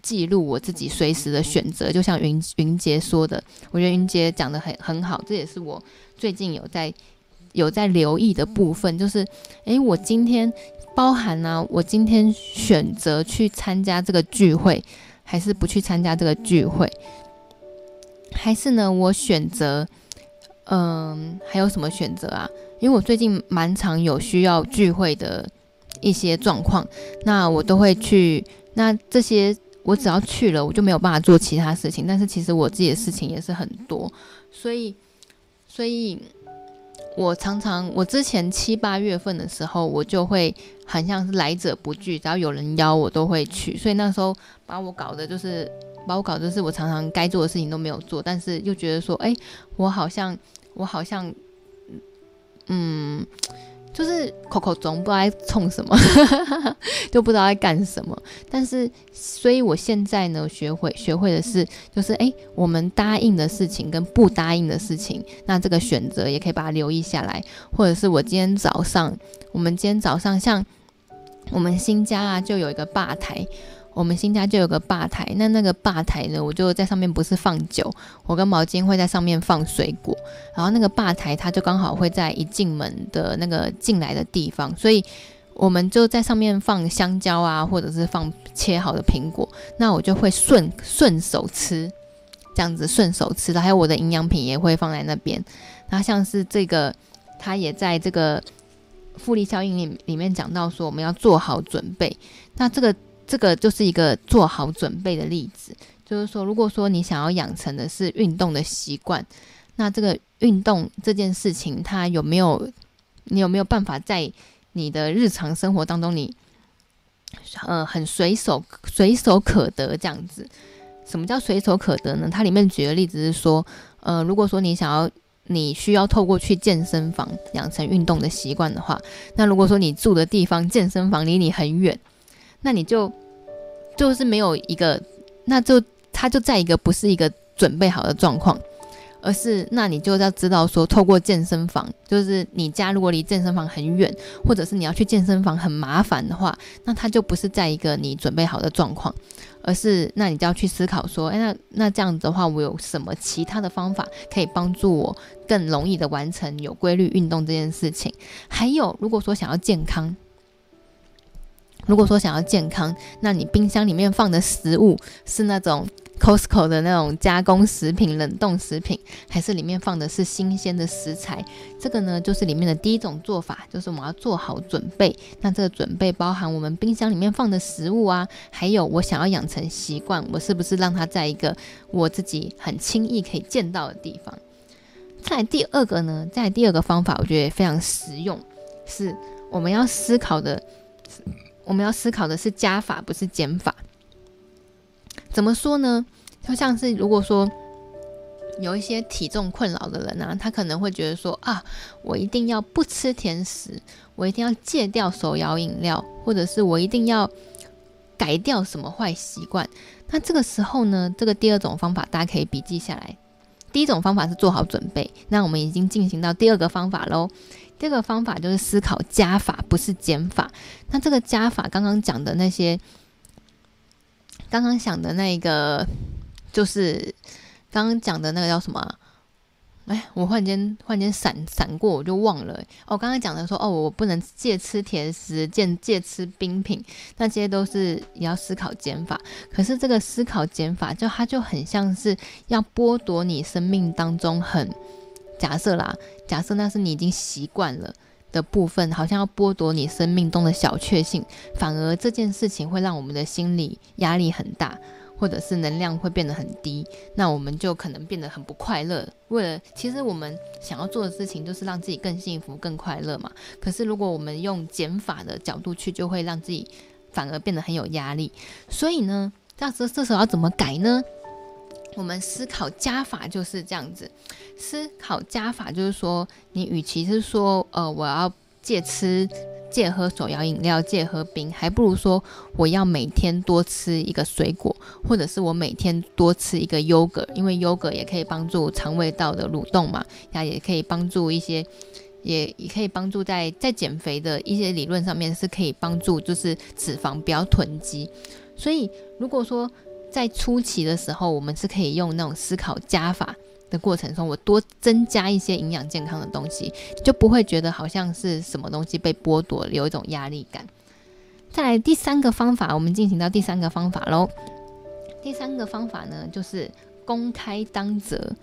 记录我自己随时的选择，就像云云杰说的，我觉得云杰讲得很很好，这也是我最近有在有在留意的部分，就是，诶，我今天包含呢、我今天选择去参加这个聚会，还是不去参加这个聚会，还是呢，我选择，嗯，还有什么选择啊？因为我最近蛮常有需要聚会的一些状况，那我都会去，那这些。我只要去了，我就没有办法做其他事情。但是其实我自己的事情也是很多，所以，所以我常常，我之前七八月份的时候，我就会很像是来者不拒，只要有人邀我都会去。所以那时候把我搞的就是，把我搞的是我常常该做的事情都没有做，但是又觉得说，哎，我好像，我好像，嗯。就是口口总不知道在冲什么，<laughs> 就不知道在干什么。但是，所以我现在呢，学会学会的是，就是诶，我们答应的事情跟不答应的事情，那这个选择也可以把它留意下来。或者是我今天早上，我们今天早上像我们新家啊，就有一个吧台。我们新家就有个吧台，那那个吧台呢，我就在上面不是放酒，我跟毛巾会在上面放水果，然后那个吧台它就刚好会在一进门的那个进来的地方，所以我们就在上面放香蕉啊，或者是放切好的苹果，那我就会顺顺手吃，这样子顺手吃。的，还有我的营养品也会放在那边，那像是这个，它也在这个复利效应里里面讲到说，我们要做好准备，那这个。这个就是一个做好准备的例子，就是说，如果说你想要养成的是运动的习惯，那这个运动这件事情，它有没有，你有没有办法在你的日常生活当中，你呃很随手随手可得这样子？什么叫随手可得呢？它里面举的例子是说，呃，如果说你想要，你需要透过去健身房养成运动的习惯的话，那如果说你住的地方健身房离你很远。那你就就是没有一个，那就他就在一个不是一个准备好的状况，而是那你就要知道说，透过健身房，就是你家如果离健身房很远，或者是你要去健身房很麻烦的话，那他就不是在一个你准备好的状况，而是那你就要去思考说，哎，那那这样子的话，我有什么其他的方法可以帮助我更容易的完成有规律运动这件事情？还有，如果说想要健康。如果说想要健康，那你冰箱里面放的食物是那种 Costco 的那种加工食品、冷冻食品，还是里面放的是新鲜的食材？这个呢，就是里面的第一种做法，就是我们要做好准备。那这个准备包含我们冰箱里面放的食物啊，还有我想要养成习惯，我是不是让它在一个我自己很轻易可以见到的地方？再来第二个呢，再来第二个方法，我觉得也非常实用，是我们要思考的。我们要思考的是加法，不是减法。怎么说呢？就像是如果说有一些体重困扰的人啊，他可能会觉得说啊，我一定要不吃甜食，我一定要戒掉手摇饮料，或者是我一定要改掉什么坏习惯。那这个时候呢，这个第二种方法大家可以笔记下来。第一种方法是做好准备，那我们已经进行到第二个方法喽。第二个方法就是思考加法，不是减法。那这个加法，刚刚讲的那些，刚刚想的那个，就是刚刚讲的那个叫什么？哎，我忽然间忽然间闪闪过，我就忘了。哦，刚刚讲的说，哦，我不能戒吃甜食，戒戒吃冰品，那些都是也要思考减法。可是这个思考减法，就它就很像是要剥夺你生命当中很。假设啦，假设那是你已经习惯了的部分，好像要剥夺你生命中的小确幸，反而这件事情会让我们的心理压力很大，或者是能量会变得很低，那我们就可能变得很不快乐。为了其实我们想要做的事情就是让自己更幸福、更快乐嘛。可是如果我们用减法的角度去，就会让自己反而变得很有压力。所以呢，这这这时候要怎么改呢？我们思考加法就是这样子，思考加法就是说，你与其是说，呃，我要戒吃、戒喝手摇饮料、戒喝冰，还不如说我要每天多吃一个水果，或者是我每天多吃一个优格，因为优格也可以帮助肠胃道的蠕动嘛，那也可以帮助一些，也也可以帮助在在减肥的一些理论上面是可以帮助，就是脂肪不要囤积。所以如果说，在初期的时候，我们是可以用那种思考加法的过程中，我多增加一些营养健康的东西，就不会觉得好像是什么东西被剥夺，有一种压力感。再来第三个方法，我们进行到第三个方法喽。第三个方法呢，就是公开当责。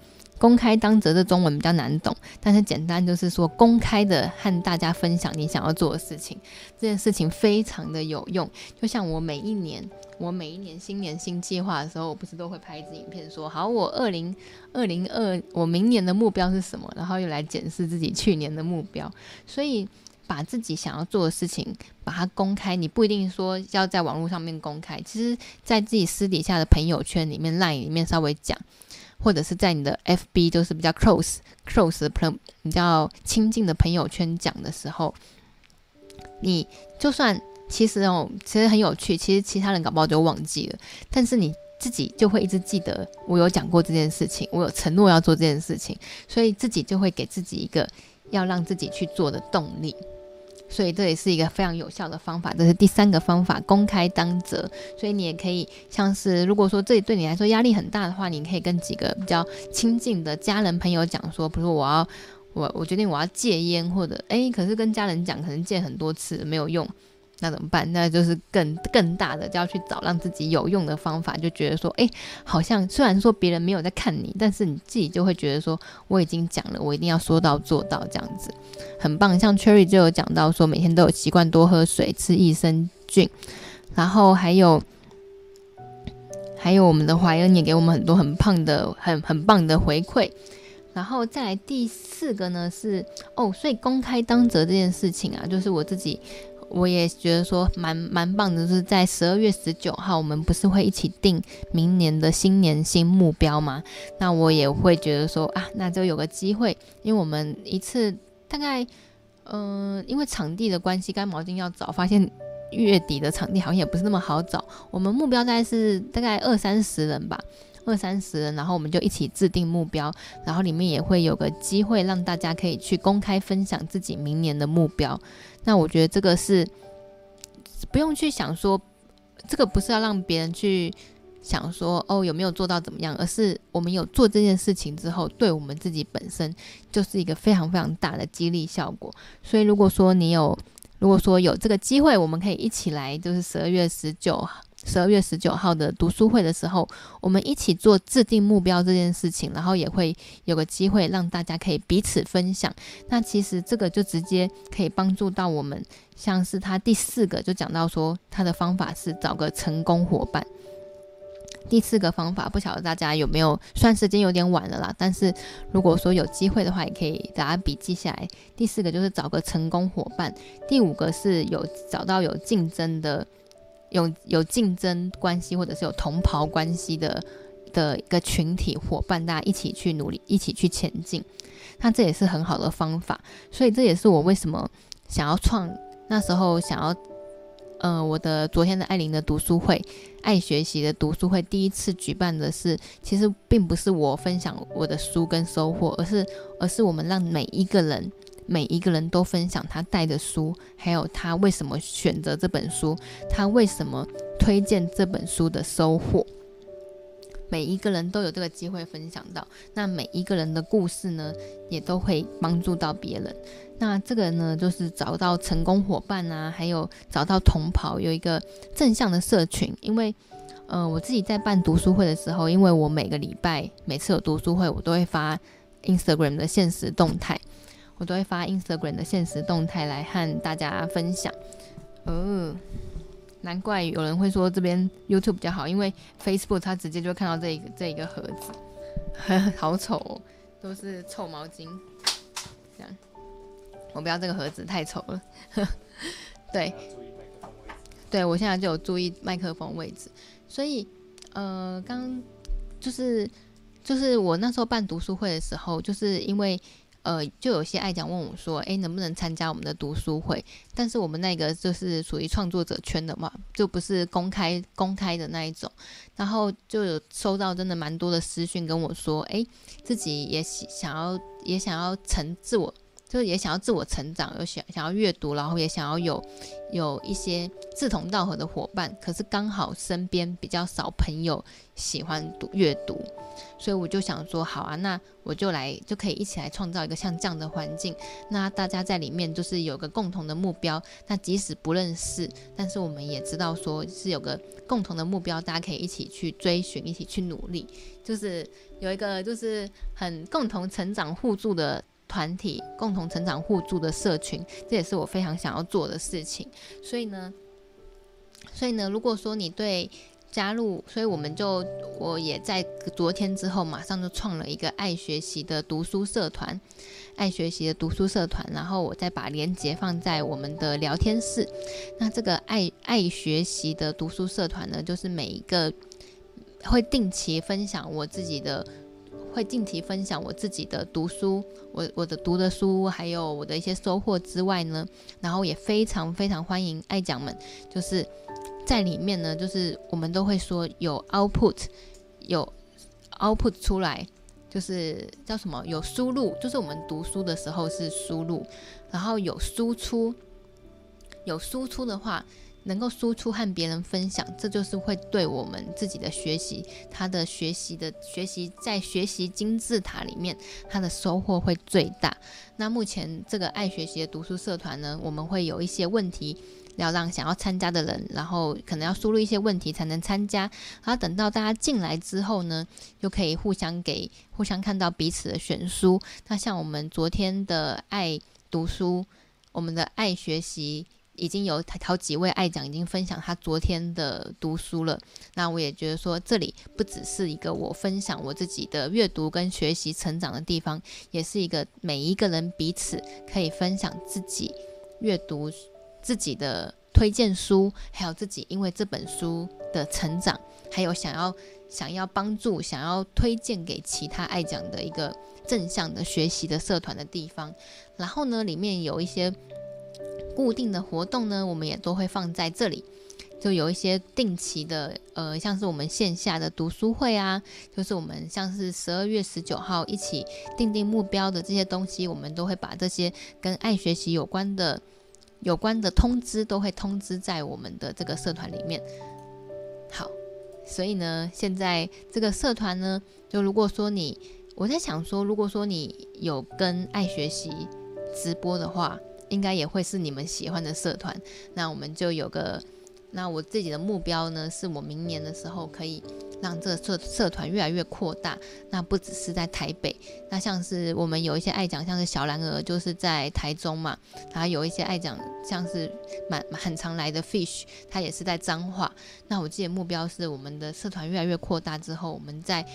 公开当责的中文比较难懂，但是简单就是说公开的和大家分享你想要做的事情，这件事情非常的有用。就像我每一年，我每一年新年新计划的时候，我不是都会拍一支影片说，好，我二零二零二，我明年的目标是什么？然后又来检视自己去年的目标。所以把自己想要做的事情把它公开，你不一定说要在网络上面公开，其实在自己私底下的朋友圈里面、LINE 里面稍微讲。或者是在你的 FB，就是比较 close close 的朋友比较亲近的朋友圈讲的时候，你就算其实哦，其实很有趣，其实其他人搞不好就忘记了，但是你自己就会一直记得我有讲过这件事情，我有承诺要做这件事情，所以自己就会给自己一个要让自己去做的动力。所以这也是一个非常有效的方法，这是第三个方法，公开当责。所以你也可以像是，如果说这里对你来说压力很大的话，你可以跟几个比较亲近的家人朋友讲说，比如我要我我决定我要戒烟，或者诶，可是跟家人讲可能戒很多次没有用。那怎么办？那就是更更大的，就要去找让自己有用的方法。就觉得说，哎，好像虽然说别人没有在看你，但是你自己就会觉得说，我已经讲了，我一定要说到做到，这样子很棒。像 Cherry 就有讲到说，每天都有习惯多喝水、吃益生菌，然后还有还有我们的怀恩也给我们很多很棒的、很很棒的回馈。然后再来第四个呢是哦，所以公开当责这件事情啊，就是我自己。我也觉得说蛮蛮棒的，就是在十二月十九号，我们不是会一起定明年的新年新目标吗？那我也会觉得说啊，那就有个机会，因为我们一次大概，嗯、因为场地的关系，干毛巾要找，发现月底的场地好像也不是那么好找。我们目标大概是大概二三十人吧，二三十人，然后我们就一起制定目标，然后里面也会有个机会让大家可以去公开分享自己明年的目标。那我觉得这个是不用去想说，这个不是要让别人去想说哦，有没有做到怎么样，而是我们有做这件事情之后，对我们自己本身就是一个非常非常大的激励效果。所以如果说你有，如果说有这个机会，我们可以一起来，就是十二月十九号。十二月十九号的读书会的时候，我们一起做制定目标这件事情，然后也会有个机会让大家可以彼此分享。那其实这个就直接可以帮助到我们，像是他第四个就讲到说，他的方法是找个成功伙伴。第四个方法不晓得大家有没有，算时间有点晚了啦，但是如果说有机会的话，也可以大家笔记下来。第四个就是找个成功伙伴，第五个是有找到有竞争的。有有竞争关系或者是有同袍关系的的一个群体伙伴，大家一起去努力，一起去前进，那这也是很好的方法。所以这也是我为什么想要创，那时候想要，呃，我的昨天的艾琳的读书会，爱学习的读书会第一次举办的是，其实并不是我分享我的书跟收获，而是而是我们让每一个人。每一个人都分享他带的书，还有他为什么选择这本书，他为什么推荐这本书的收获。每一个人都有这个机会分享到，那每一个人的故事呢，也都会帮助到别人。那这个呢，就是找到成功伙伴啊，还有找到同袍，有一个正向的社群。因为，呃，我自己在办读书会的时候，因为我每个礼拜每次有读书会，我都会发 Instagram 的限时动态。我都会发 Instagram 的现实动态来和大家分享。哦，难怪有人会说这边 YouTube 比较好，因为 Facebook 它直接就看到这一个这一个盒子，<laughs> 好丑哦，都是臭毛巾。这样，我不要这个盒子太丑了。<laughs> 对，对我现在就有注意麦克风位置，所以呃，刚就是就是我那时候办读书会的时候，就是因为。呃，就有些爱讲问我说，诶，能不能参加我们的读书会？但是我们那个就是属于创作者圈的嘛，就不是公开公开的那一种。然后就有收到真的蛮多的私讯跟我说，诶，自己也想要也想要成自我就是也想要自我成长，有想想要阅读，然后也想要有有一些志同道合的伙伴，可是刚好身边比较少朋友喜欢读阅读，所以我就想说，好啊，那我就来就可以一起来创造一个像这样的环境，那大家在里面就是有个共同的目标，那即使不认识，但是我们也知道说是有个共同的目标，大家可以一起去追寻，一起去努力，就是有一个就是很共同成长互助的。团体共同成长互助的社群，这也是我非常想要做的事情。所以呢，所以呢，如果说你对加入，所以我们就我也在昨天之后马上就创了一个爱学习的读书社团，爱学习的读书社团，然后我再把链接放在我们的聊天室。那这个爱爱学习的读书社团呢，就是每一个会定期分享我自己的。会定期分享我自己的读书，我我的读的书，还有我的一些收获之外呢，然后也非常非常欢迎爱讲们，就是在里面呢，就是我们都会说有 output，有 output 出来，就是叫什么？有输入，就是我们读书的时候是输入，然后有输出，有输出的话。能够输出和别人分享，这就是会对我们自己的学习，他的学习的学习在学习金字塔里面，他的收获会最大。那目前这个爱学习的读书社团呢，我们会有一些问题要让想要参加的人，然后可能要输入一些问题才能参加。然后等到大家进来之后呢，就可以互相给互相看到彼此的选书。那像我们昨天的爱读书，我们的爱学习。已经有好几位爱讲已经分享他昨天的读书了，那我也觉得说，这里不只是一个我分享我自己的阅读跟学习成长的地方，也是一个每一个人彼此可以分享自己阅读自己的推荐书，还有自己因为这本书的成长，还有想要想要帮助、想要推荐给其他爱讲的一个正向的学习的社团的地方。然后呢，里面有一些。固定的活动呢，我们也都会放在这里，就有一些定期的，呃，像是我们线下的读书会啊，就是我们像是十二月十九号一起订定目标的这些东西，我们都会把这些跟爱学习有关的、有关的通知都会通知在我们的这个社团里面。好，所以呢，现在这个社团呢，就如果说你，我在想说，如果说你有跟爱学习直播的话。应该也会是你们喜欢的社团，那我们就有个，那我自己的目标呢，是我明年的时候可以让这个社社团越来越扩大。那不只是在台北，那像是我们有一些爱讲，像是小蓝鹅就是在台中嘛，然后有一些爱讲，像是蛮很常来的 Fish，他也是在彰化。那我自己的目标是，我们的社团越来越扩大之后，我们在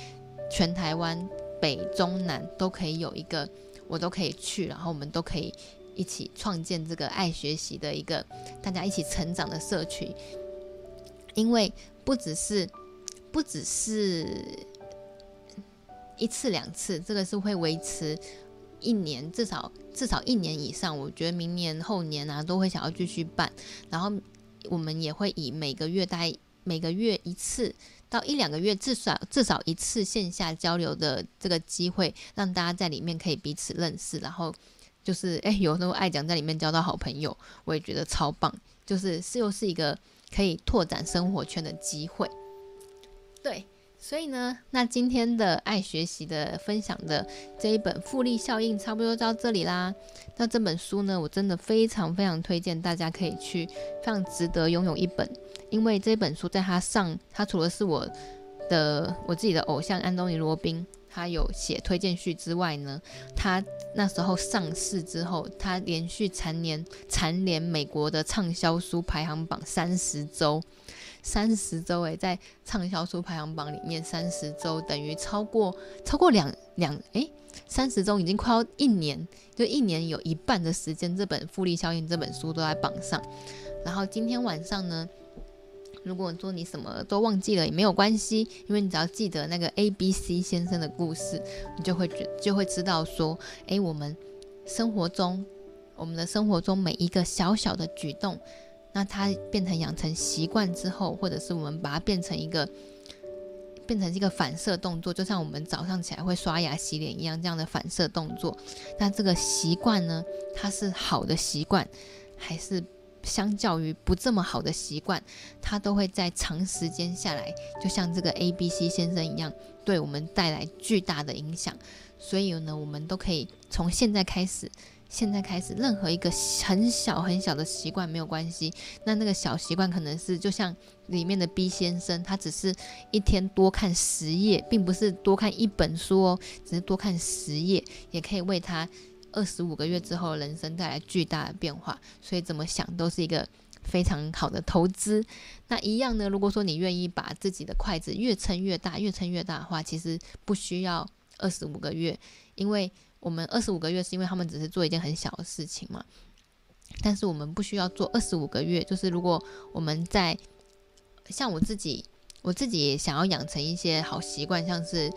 全台湾北中南都可以有一个，我都可以去，然后我们都可以。一起创建这个爱学习的一个大家一起成长的社区，因为不只是不只是一次两次，这个是会维持一年，至少至少一年以上。我觉得明年后年啊都会想要继续办，然后我们也会以每个月大每个月一次到一两个月，至少至少一次线下交流的这个机会，让大家在里面可以彼此认识，然后。就是诶，有时候爱讲在里面交到好朋友，我也觉得超棒。就是是又是一个可以拓展生活圈的机会。对，所以呢，那今天的爱学习的分享的这一本《复利效应》差不多到这里啦。那这本书呢，我真的非常非常推荐大家可以去，非常值得拥有一本。因为这本书在它上，它除了是我的我自己的偶像安东尼·罗宾。他有写推荐序之外呢，他那时候上市之后，他连续蝉联蝉联美国的畅销书排行榜三十周，三十周诶，在畅销书排行榜里面三十周等于超过超过两两诶，三十周已经快要一年，就一年有一半的时间，这本《复利效应》这本书都在榜上。然后今天晚上呢，如果说你什么都忘记了也没有关系，因为你只要记得那个 A B C 先生的故事，你就会觉就会知道说，诶，我们生活中，我们的生活中每一个小小的举动，那它变成养成习惯之后，或者是我们把它变成一个变成一个反射动作，就像我们早上起来会刷牙洗脸一样，这样的反射动作。那这个习惯呢，它是好的习惯，还是相较于不这么好的习惯，它都会在长时间下来，就像这个 A B C 先生一样，对我们带来巨大的影响。所以呢，我们都可以从现在开始。现在开始，任何一个很小很小的习惯没有关系。那那个小习惯可能是，就像里面的 B 先生，他只是一天多看十页，并不是多看一本书哦，只是多看十页，也可以为他二十五个月之后人生带来巨大的变化。所以怎么想都是一个非常好的投资。那一样呢，如果说你愿意把自己的筷子越撑越大，越撑越大的话，其实不需要二十五个月，因为。我们二十五个月是因为他们只是做一件很小的事情嘛，但是我们不需要做二十五个月。就是如果我们在像我自己，我自己也想要养成一些好习惯，像是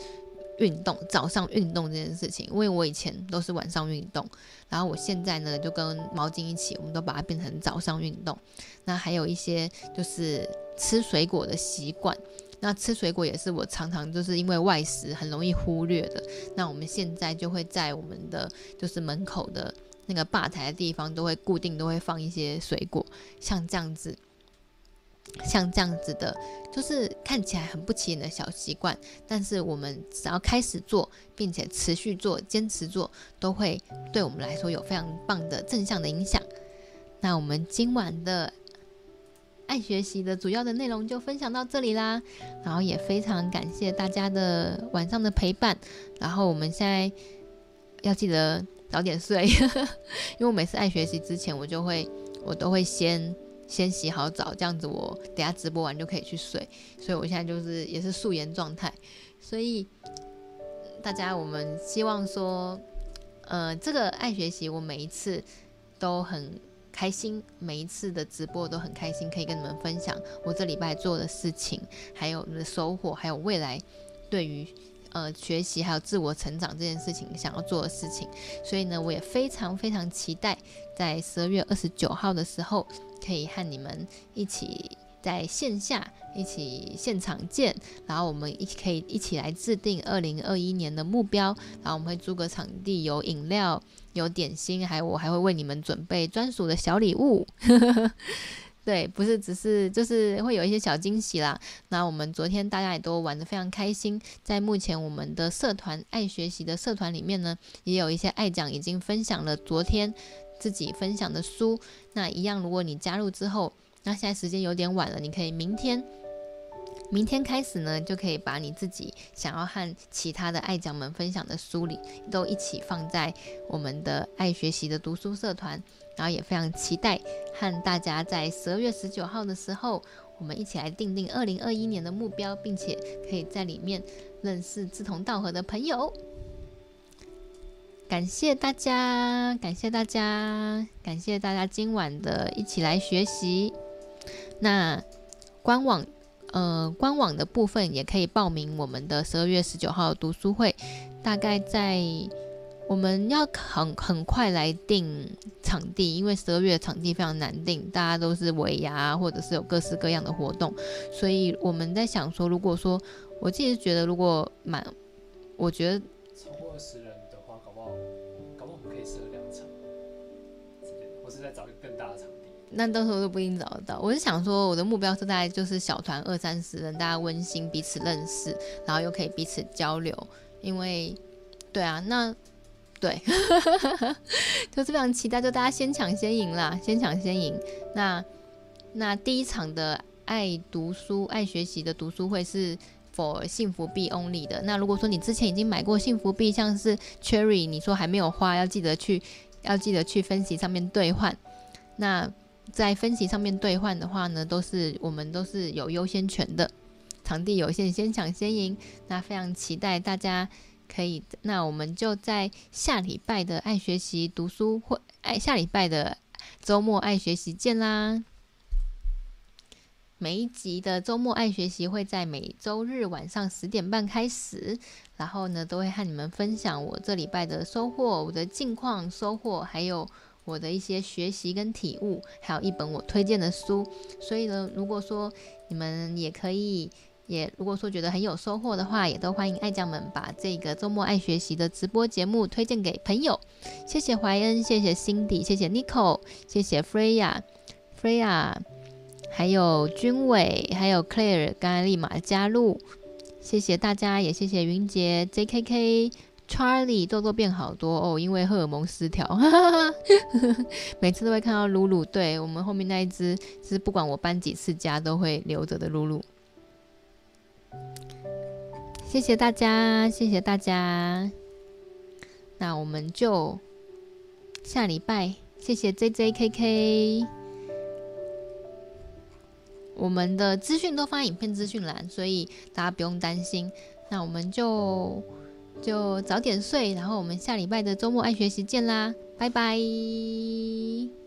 运动，早上运动这件事情。因为我以前都是晚上运动，然后我现在呢就跟毛巾一起，我们都把它变成早上运动。那还有一些就是吃水果的习惯。那吃水果也是我常常就是因为外食很容易忽略的。那我们现在就会在我们的就是门口的那个吧台的地方都会固定都会放一些水果，像这样子，像这样子的，就是看起来很不起眼的小习惯，但是我们只要开始做，并且持续做，坚持做，都会对我们来说有非常棒的正向的影响。那我们今晚的。爱学习的主要的内容就分享到这里啦，然后也非常感谢大家的晚上的陪伴，然后我们现在要记得早点睡，<laughs> 因为我每次爱学习之前，我就会我都会先先洗好澡，这样子我等下直播完就可以去睡，所以我现在就是也是素颜状态，所以大家我们希望说，呃，这个爱学习我每一次都很。开心，每一次的直播都很开心，可以跟你们分享我这礼拜做的事情，还有你的收获，还有未来对于呃学习还有自我成长这件事情想要做的事情。所以呢，我也非常非常期待在十二月二十九号的时候，可以和你们一起在线下一起现场见，然后我们一起可以一起来制定二零二一年的目标，然后我们会租个场地，有饮料。有点心，还有我还会为你们准备专属的小礼物，<laughs> 对，不是只是就是会有一些小惊喜啦。那我们昨天大家也都玩得非常开心，在目前我们的社团爱学习的社团里面呢，也有一些爱讲已经分享了昨天自己分享的书。那一样，如果你加入之后，那现在时间有点晚了，你可以明天。明天开始呢，就可以把你自己想要和其他的爱讲们分享的书里，都一起放在我们的爱学习的读书社团。然后也非常期待和大家在十二月十九号的时候，我们一起来定定二零二一年的目标，并且可以在里面认识志同道合的朋友。感谢大家，感谢大家，感谢大家今晚的一起来学习。那官网。呃，官网的部分也可以报名我们的十二月十九号读书会，大概在我们要很很快来定场地，因为十二月场地非常难定，大家都是尾牙或者是有各式各样的活动，所以我们在想说，如果说我自己觉得如果满，我觉得那到时候都不一定找得到。我是想说，我的目标是大概就是小团二三十人，大家温馨彼此认识，然后又可以彼此交流。因为，对啊，那对，<laughs> 就是非常期待，就大家先抢先赢啦，先抢先赢。那那第一场的爱读书、爱学习的读书会是 for 幸福币 only 的。那如果说你之前已经买过幸福币，像是 Cherry，你说还没有花，要记得去，要记得去分析上面兑换。那在分级上面兑换的话呢，都是我们都是有优先权的，场地有限，先抢先赢。那非常期待大家可以，那我们就在下礼拜的爱学习读书会，爱下礼拜的周末爱学习见啦！每一集的周末爱学习会在每周日晚上十点半开始，然后呢，都会和你们分享我这礼拜的收获、我的近况收获，还有。我的一些学习跟体悟，还有一本我推荐的书。所以呢，如果说你们也可以也如果说觉得很有收获的话，也都欢迎爱酱们把这个周末爱学习的直播节目推荐给朋友。谢谢怀恩，谢谢 Cindy，谢谢 Nico，谢谢 Freya，Freya，还有君伟，还有 Claire，刚刚立马加入，谢谢大家，也谢谢云杰，JKK。Charlie 痘痘变好多哦，因为荷尔蒙失调，<laughs> 每次都会看到露露。对，我们后面那一只，是不管我搬几次家都会留着的露露。谢谢大家，谢谢大家。那我们就下礼拜，谢谢 JJKK。我们的资讯都放在影片资讯栏，所以大家不用担心。那我们就。就早点睡，然后我们下礼拜的周末爱学习见啦，拜拜。